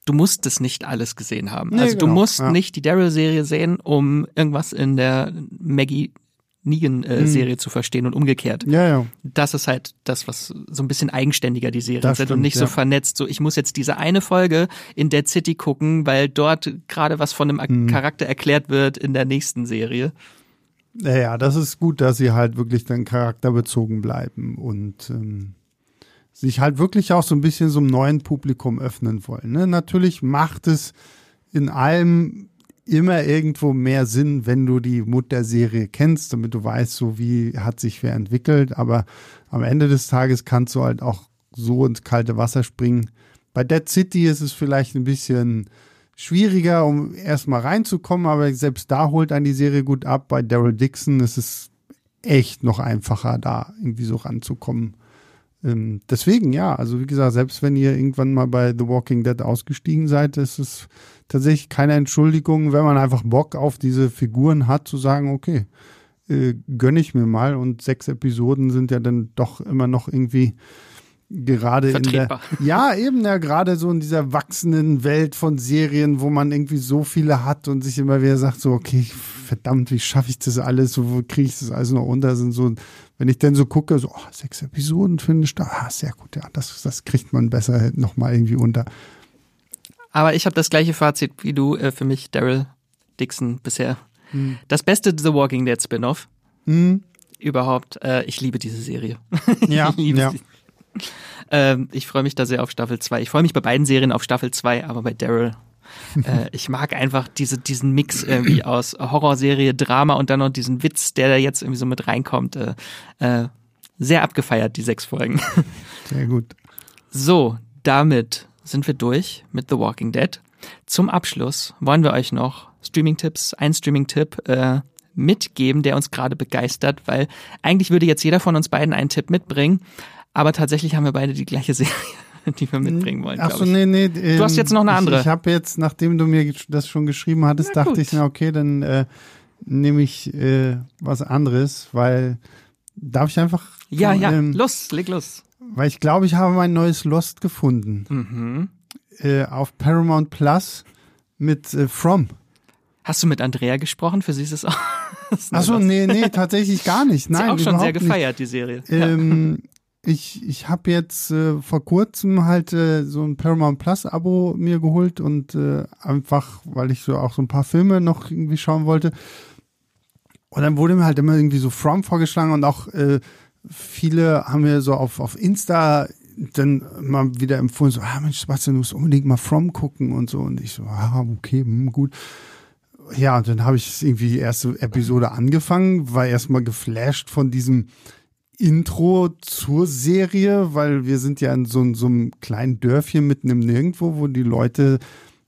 A: du musst es nicht alles gesehen haben.
B: Nee,
A: also du
B: genau,
A: musst
B: ja.
A: nicht die Daryl-Serie sehen, um irgendwas in der Maggie Negan-Serie
B: Mhm.
A: zu verstehen und umgekehrt.
B: Ja, ja.
A: Das ist halt das, was so ein bisschen eigenständiger die Serien
B: Das
A: sind und nicht so
B: ja.
A: vernetzt. So, ich muss jetzt diese eine Folge in Dead City gucken, weil dort gerade was von einem
B: Mhm.
A: Charakter erklärt wird in der nächsten Serie.
B: Naja, das ist gut, dass sie halt wirklich dann charakterbezogen bleiben und ähm, sich halt wirklich auch so ein bisschen so einem neuen Publikum öffnen wollen. Ne? Natürlich macht es in allem immer irgendwo mehr Sinn, wenn du die Mutterserie kennst, damit du weißt, so wie hat sich wer entwickelt. Aber am Ende des Tages kannst du halt auch so ins kalte Wasser springen. Bei Dead City ist es vielleicht ein bisschen schwieriger, um erstmal reinzukommen, aber selbst da holt einen die Serie gut ab. Bei Daryl Dixon ist es echt noch einfacher, da irgendwie so ranzukommen. Ähm, deswegen, ja, also wie gesagt, selbst wenn ihr irgendwann mal bei The Walking Dead ausgestiegen seid, ist es tatsächlich keine Entschuldigung, wenn man einfach Bock auf diese Figuren hat, zu sagen, okay, äh, gönne ich mir mal. Und sechs Episoden sind ja dann doch immer noch irgendwie gerade in der ja eben ja gerade so in dieser wachsenden Welt von Serien, wo man irgendwie so viele hat und sich immer wieder sagt so okay verdammt wie schaffe ich das alles? Wo kriege ich das alles noch unter? Sind so wenn ich dann so gucke so oh, sechs Episoden finde ich da ah, sehr gut ja das das kriegt man besser noch mal irgendwie unter
A: aber ich habe das gleiche Fazit wie du äh, für mich Daryl Dixon bisher hm. das beste The Walking Dead Spin-off hm. überhaupt äh, ich liebe diese Serie
B: ja ja sie.
A: Ähm, ich freue mich da sehr auf Staffel 2. Ich freue mich bei beiden Serien auf Staffel 2, aber bei Daryl. Äh, ich mag einfach diese, diesen Mix irgendwie aus Horrorserie, Drama und dann noch diesen Witz, der da jetzt irgendwie so mit reinkommt. Äh, äh, sehr abgefeiert, die sechs Folgen.
B: Sehr gut.
A: So, damit sind wir durch mit The Walking Dead. Zum Abschluss wollen wir euch noch Streaming-Tipps, ein Streaming-Tipp äh, mitgeben, der uns gerade begeistert, weil eigentlich würde jetzt jeder von uns beiden einen Tipp mitbringen. Aber tatsächlich haben wir beide die gleiche Serie, die wir mitbringen wollen.
B: Ach so, nee, nee. Ähm,
A: du hast jetzt noch eine andere.
B: Ich, ich habe jetzt, nachdem du mir das schon geschrieben hattest, na, dachte ich, na okay, dann äh, nehme ich äh, was anderes, weil darf ich einfach.
A: Ja, ja, ähm, los, leg los.
B: Weil ich glaube, ich habe mein neues Lost gefunden. Mhm. Äh, auf Paramount Plus mit äh, From.
A: Hast du mit Andrea gesprochen? Für sie ist es auch.
B: Achso, nee, nee, tatsächlich gar nicht. Nein,
A: ist auch schon sehr gefeiert, nicht. die Serie.
B: Ähm, ich, ich habe jetzt äh, vor kurzem halt äh, so ein Paramount Plus Abo mir geholt und äh, einfach, weil ich so auch so ein paar Filme noch irgendwie schauen wollte. Und dann wurde mir halt immer irgendwie so From vorgeschlagen und auch äh, viele haben mir so auf, auf Insta dann mal wieder empfohlen, so, ah Mensch, Sebastian, du musst unbedingt mal From gucken und so. Und ich so, ah, okay, hm, gut. Ja, und dann habe ich irgendwie die erste Episode angefangen, war erstmal geflasht von diesem Intro zur Serie, weil wir sind ja in so, so einem kleinen Dörfchen mitten im Nirgendwo, wo die Leute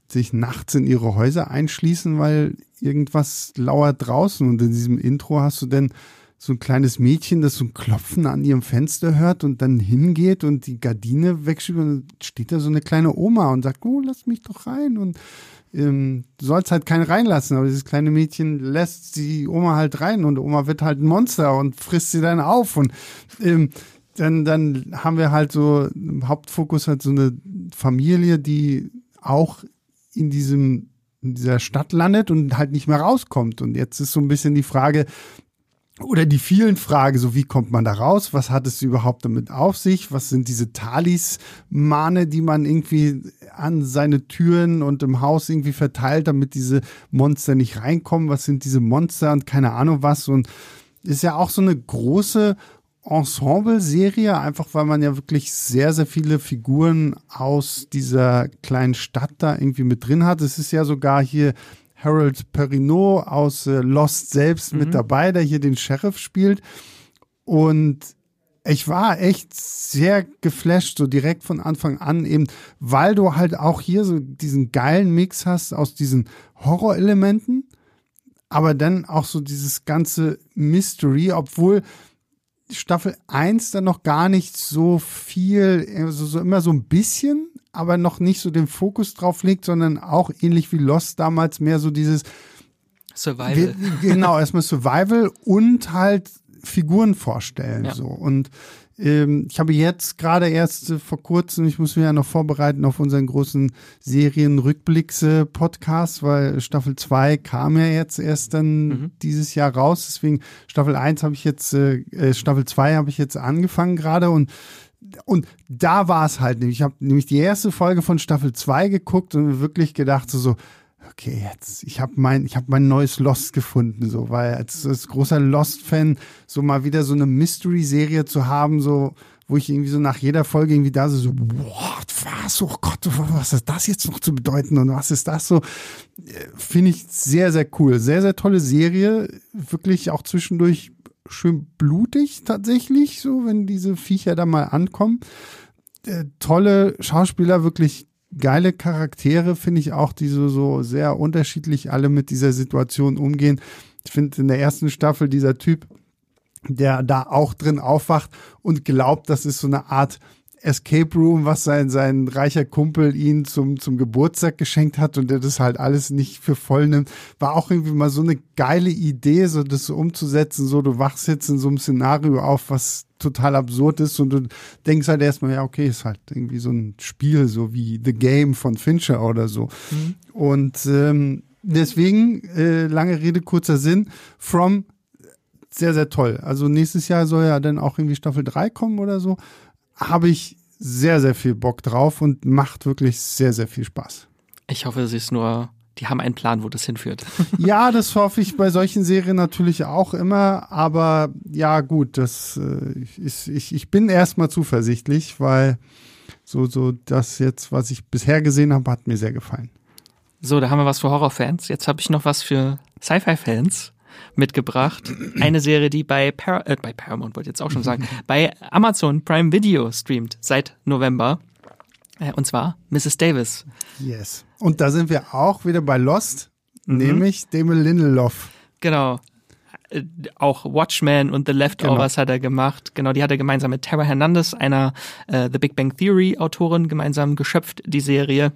B: sich nachts in ihre Häuser einschließen, weil irgendwas lauert draußen. Und in diesem Intro hast du dann so ein kleines Mädchen, das so ein Klopfen an ihrem Fenster hört und dann hingeht und die Gardine wegschiebt und steht da so eine kleine Oma und sagt, oh, lass mich doch rein. Und ähm, du sollst halt keinen reinlassen, aber dieses kleine Mädchen lässt die Oma halt rein und Oma wird halt ein Monster und frisst sie dann auf und ähm, dann, dann haben wir halt so im Hauptfokus halt so eine Familie, die auch in diesem in dieser Stadt landet und halt nicht mehr rauskommt. Und jetzt ist so ein bisschen die Frage, oder die vielen Fragen, so wie kommt man da raus? Was hat es überhaupt damit auf sich? Was sind diese Talismane, die man irgendwie an seine Türen und im Haus irgendwie verteilt, damit diese Monster nicht reinkommen? Was sind diese Monster und keine Ahnung was? Und ist ja auch so eine große Ensemble-Serie, einfach weil man ja wirklich sehr, sehr viele Figuren aus dieser kleinen Stadt da irgendwie mit drin hat. Es ist ja sogar hier Harold Perrineau aus äh, Lost selbst mhm. mit dabei, der hier den Sheriff spielt. Und ich war echt sehr geflasht, so direkt von Anfang an, eben, weil du halt auch hier so diesen geilen Mix hast aus diesen Horrorelementen, aber dann auch so dieses ganze Mystery, obwohl Staffel 1 dann noch gar nicht so viel, also so immer so ein bisschen, aber noch nicht so den Fokus drauf legt, sondern auch ähnlich wie Lost damals mehr so dieses
A: Survival.
B: Wir, genau, erstmal Survival und halt Figuren vorstellen. Ja. So. Und ähm, ich habe jetzt gerade erst äh, vor kurzem, ich muss mich ja noch vorbereiten auf unseren großen Serien-Rückblicks-Podcast, weil Staffel 2 kam ja jetzt erst dann mhm. dieses Jahr raus. Deswegen Staffel 1 habe ich jetzt, äh, äh Staffel 2 habe ich jetzt angefangen gerade und und da war es halt nämlich. Ich habe nämlich die erste Folge von Staffel 2 geguckt und wirklich gedacht, so, so okay, jetzt, ich habe mein, ich habe mein neues Lost gefunden, so, weil als, als großer Lost-Fan so mal wieder so eine Mystery-Serie zu haben, so, wo ich irgendwie so nach jeder Folge irgendwie da so, so what, was, oh Gott, was ist das jetzt noch zu bedeuten und was ist das so? Äh, finde ich sehr, sehr cool. Sehr, sehr tolle Serie. Wirklich auch zwischendurch schön blutig tatsächlich, so, wenn diese Viecher da mal ankommen. Äh, tolle Schauspieler, wirklich geile Charaktere, finde ich auch, die so, so sehr unterschiedlich alle mit dieser Situation umgehen. Ich finde in der ersten Staffel dieser Typ, der da auch drin aufwacht und glaubt, das ist so eine Art Escape Room, was sein, sein reicher Kumpel ihn zum, zum Geburtstag geschenkt hat und der das halt alles nicht für voll nimmt, war auch irgendwie mal so eine geile Idee, so das so umzusetzen, so du wachst jetzt in so einem Szenario auf, was total absurd ist und du denkst halt erstmal, ja, okay, ist halt irgendwie so ein Spiel, so wie The Game von Fincher oder so. Mhm. Und ähm, deswegen, äh, lange Rede, kurzer Sinn, From sehr, sehr toll. Also nächstes Jahr soll ja dann auch irgendwie Staffel 3 kommen oder so. Habe ich sehr, sehr viel Bock drauf und macht wirklich sehr, sehr viel Spaß.
A: Ich hoffe, sie ist nur, die haben einen Plan, wo das hinführt.
B: ja, das hoffe ich bei solchen Serien natürlich auch immer. Aber ja, gut, das äh, ist, ich, ich bin erstmal zuversichtlich, weil so, so das jetzt, was ich bisher gesehen habe, hat mir sehr gefallen.
A: So, da haben wir was für Horrorfans. Jetzt habe ich noch was für Sci-Fi-Fans mitgebracht. Eine Serie, die bei, Par äh, bei Paramount, wollte ich jetzt auch schon sagen, bei Amazon Prime Video streamt seit November. Äh, und zwar Mrs. Davis.
B: Yes. Und da sind wir auch wieder bei Lost, mhm. nämlich Damon Lindelof.
A: Genau. Äh, auch Watchmen und The Leftovers genau. hat er gemacht. Genau, die hat er gemeinsam mit Tara Hernandez, einer äh, The Big Bang Theory Autorin, gemeinsam geschöpft, die Serie.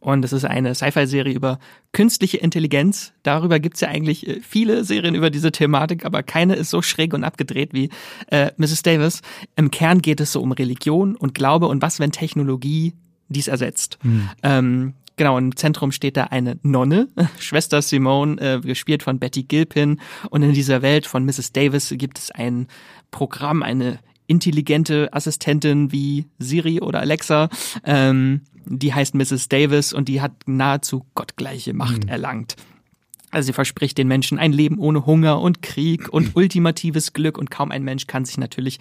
A: Und es ist eine Sci-Fi-Serie über künstliche Intelligenz. Darüber gibt's ja eigentlich äh, viele Serien über diese Thematik, aber keine ist so schräg und abgedreht wie äh, Mrs. Davis. Im Kern geht es so um Religion und Glaube und was, wenn Technologie dies ersetzt. Mhm. Ähm, Genau, im Zentrum steht da eine Nonne, Schwester Simone, äh, gespielt von Betty Gilpin. Und in dieser Welt von Mrs. Davis gibt es ein Programm, eine intelligente Assistentin wie Siri oder Alexa, ähm, die heißt Mrs. Davis und die hat nahezu gottgleiche Macht mhm. erlangt. Also sie verspricht den Menschen ein Leben ohne Hunger und Krieg und ultimatives Glück und kaum ein Mensch kann sich natürlich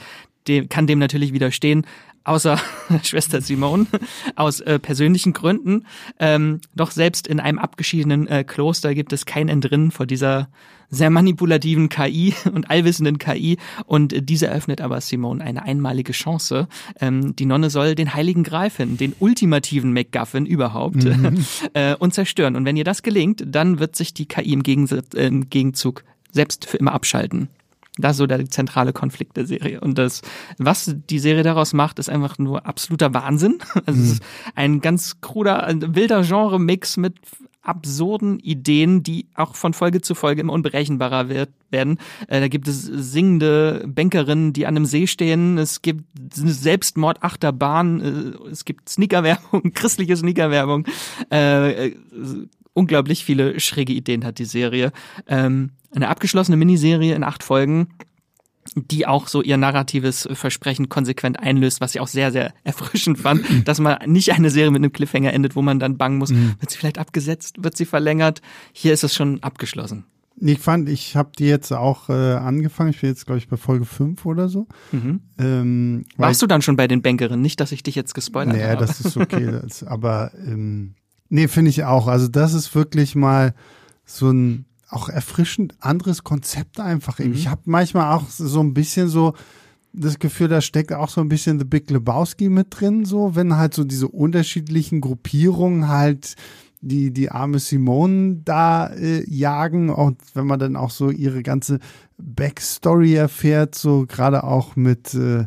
A: dem, kann dem natürlich widerstehen, außer Schwester Simone, aus äh, persönlichen Gründen. Ähm, doch selbst in einem abgeschiedenen äh, Kloster gibt es kein Entrinnen vor dieser sehr manipulativen KI und allwissenden KI. Und äh, diese eröffnet aber Simone eine einmalige Chance. Ähm, die Nonne soll den Heiligen Gral finden, den ultimativen MacGuffin überhaupt, mhm. äh, und zerstören. Und wenn ihr das gelingt, dann wird sich die KI im, Gegensatz, äh, im Gegenzug selbst für immer abschalten. Das ist so der zentrale Konflikt der Serie. Und das, was die Serie daraus macht, ist einfach nur absoluter Wahnsinn. Also mhm. es ist ein ganz kruder, wilder Genre-Mix mit absurden Ideen, die auch von Folge zu Folge immer unberechenbarer wird, werden. Äh, da gibt es singende Bankerinnen, die an einem See stehen. Es gibt Selbstmordachterbahn. Äh, es gibt Sneakerwerbung, christliche Sneakerwerbung. Äh, äh, unglaublich viele schräge Ideen hat die Serie. Ähm, eine abgeschlossene Miniserie in acht Folgen, die auch so ihr narratives Versprechen konsequent einlöst, was ich auch sehr, sehr erfrischend fand, dass man nicht eine Serie mit einem Cliffhanger endet, wo man dann bangen muss, mhm. wird sie vielleicht abgesetzt, wird sie verlängert. Hier ist es schon abgeschlossen.
B: Ich fand, ich habe die jetzt auch äh, angefangen. Ich bin jetzt, glaube ich, bei Folge 5 oder so. Mhm.
A: Ähm, Warst du dann schon bei den Bankerinnen? Nicht, dass ich dich jetzt gespoilert nee, habe.
B: Nee, das ist okay. das, aber ähm, nee, finde ich auch. Also das ist wirklich mal so ein auch erfrischend anderes Konzept einfach. Mhm. Ich habe manchmal auch so ein bisschen so das Gefühl, da steckt auch so ein bisschen The Big Lebowski mit drin, so wenn halt so diese unterschiedlichen Gruppierungen halt die die arme Simone da äh, jagen und wenn man dann auch so ihre ganze Backstory erfährt, so gerade auch mit äh,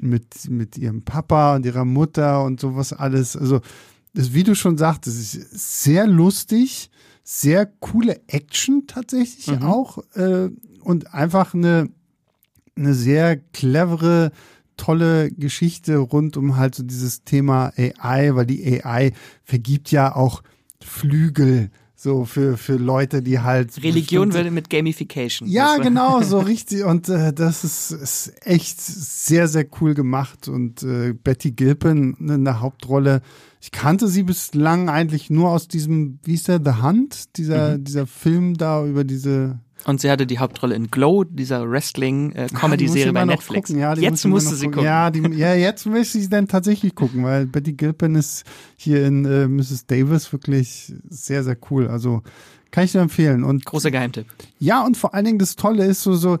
B: mit mit ihrem Papa und ihrer Mutter und sowas alles. Also das, wie du schon sagtest, ist sehr lustig sehr coole Action tatsächlich mhm. auch äh, und einfach eine, eine sehr clevere, tolle Geschichte rund um halt so dieses Thema AI, weil die AI vergibt ja auch Flügel So für, für Leute, die halt.
A: Religion würde mit Gamification.
B: Ja, genau, so richtig. Und äh, das ist, ist echt sehr, sehr cool gemacht. Und äh, Betty Gilpin in der Hauptrolle. Ich kannte sie bislang eigentlich nur aus diesem, wie ist der, The Hunt, dieser, mhm. dieser Film da über diese
A: und sie hatte die Hauptrolle in Glow, dieser Wrestling-Comedy-Serie äh, bei Netflix.
B: Ja,
A: jetzt musste sie gucken.
B: Ja, die, ja, jetzt möchte ich dann tatsächlich gucken, weil Betty Gilpin ist hier in äh, Mrs. Davis wirklich sehr, sehr cool. Also kann ich dir empfehlen. Und
A: Großer Geheimtipp.
B: Ja, und vor allen Dingen das Tolle ist so, so,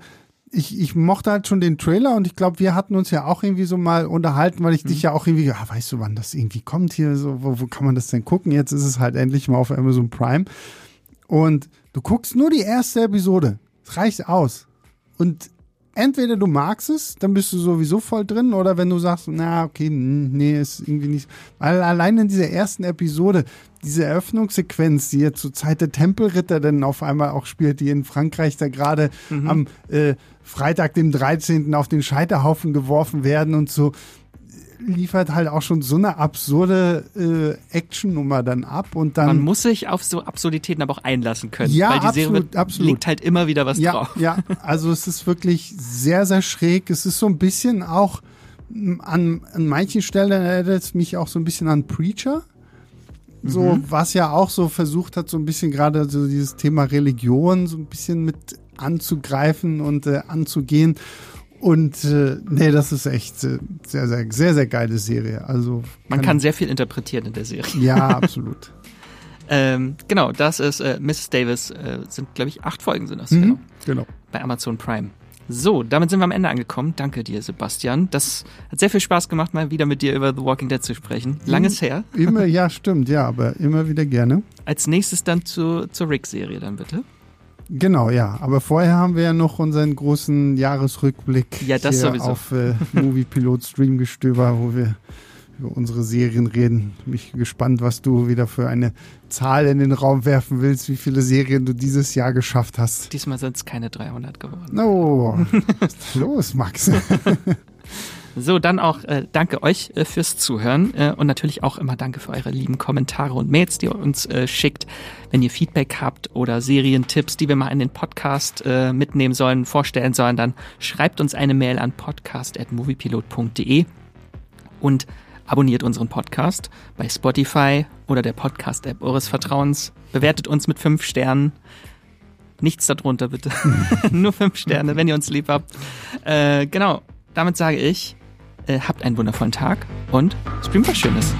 B: ich, ich mochte halt schon den Trailer und ich glaube, wir hatten uns ja auch irgendwie so mal unterhalten, weil ich mhm. dich ja auch irgendwie, ah, weißt du, wann das irgendwie kommt hier, so, wo, wo kann man das denn gucken? Jetzt ist es halt endlich mal auf Amazon Prime. Und Du guckst nur die erste Episode. Es reicht aus. Und entweder du magst es, dann bist du sowieso voll drin, oder wenn du sagst, na, okay, nee, ist irgendwie nicht. Weil allein in dieser ersten Episode, diese Eröffnungssequenz, die jetzt zur Zeit der Tempelritter dann auf einmal auch spielt, die in Frankreich da gerade mhm. am äh, Freitag, dem 13. auf den Scheiterhaufen geworfen werden und so, liefert halt auch schon so eine absurde äh, Actionnummer dann ab und dann.
A: Man muss sich auf so Absurditäten aber auch einlassen können.
B: Ja, weil die absolut, Serie absolut.
A: legt halt immer wieder was
B: ja,
A: drauf.
B: Ja, also es ist wirklich sehr, sehr schräg. Es ist so ein bisschen auch an, an manchen Stellen erinnert es mich auch so ein bisschen an Preacher. So, mhm. was ja auch so versucht hat, so ein bisschen gerade so dieses Thema Religion so ein bisschen mit anzugreifen und äh, anzugehen. Und äh, nee, das ist echt äh, sehr, sehr, sehr, sehr geile Serie. Also
A: man kann, sehr viel interpretieren in der Serie.
B: Ja, absolut.
A: ähm, genau, das ist äh, Mrs. Davis. Äh, sind glaube ich acht Folgen sind das.
B: Mhm, genau. genau.
A: Bei Amazon Prime. So, damit sind wir am Ende angekommen. Danke dir, Sebastian. Das hat sehr viel Spaß gemacht, mal wieder mit dir über The Walking Dead zu sprechen. Langes her.
B: Immer, ja, stimmt, ja, aber immer wieder gerne.
A: Als nächstes dann zu, zur Rick-Serie dann bitte.
B: Genau, ja. Aber vorher haben wir ja noch unseren großen Jahresrückblick
A: ja, das sowieso.
B: auf äh, Movie Pilot Stream Gestöber, wo wir über unsere Serien reden. Mich gespannt, was du wieder für eine Zahl in den Raum werfen willst, wie viele Serien du dieses Jahr geschafft hast.
A: Diesmal sind es keine 300 geworden.
B: Oh, was ist los, Max?
A: So, dann auch äh, danke euch äh, fürs Zuhören äh, und natürlich auch immer danke für eure lieben Kommentare und Mails, die ihr uns äh, schickt. Wenn ihr Feedback habt oder Serientipps, die wir mal in den Podcast äh, mitnehmen sollen, vorstellen sollen, dann schreibt uns eine Mail an podcast.moviepilot.de und abonniert unseren Podcast bei Spotify oder der Podcast-App eures Vertrauens. Bewertet uns mit fünf Sternen. Nichts darunter bitte. Nur fünf Sterne, wenn ihr uns lieb habt. Äh, genau, damit sage ich, habt einen wundervollen Tag und streamt was Schönes.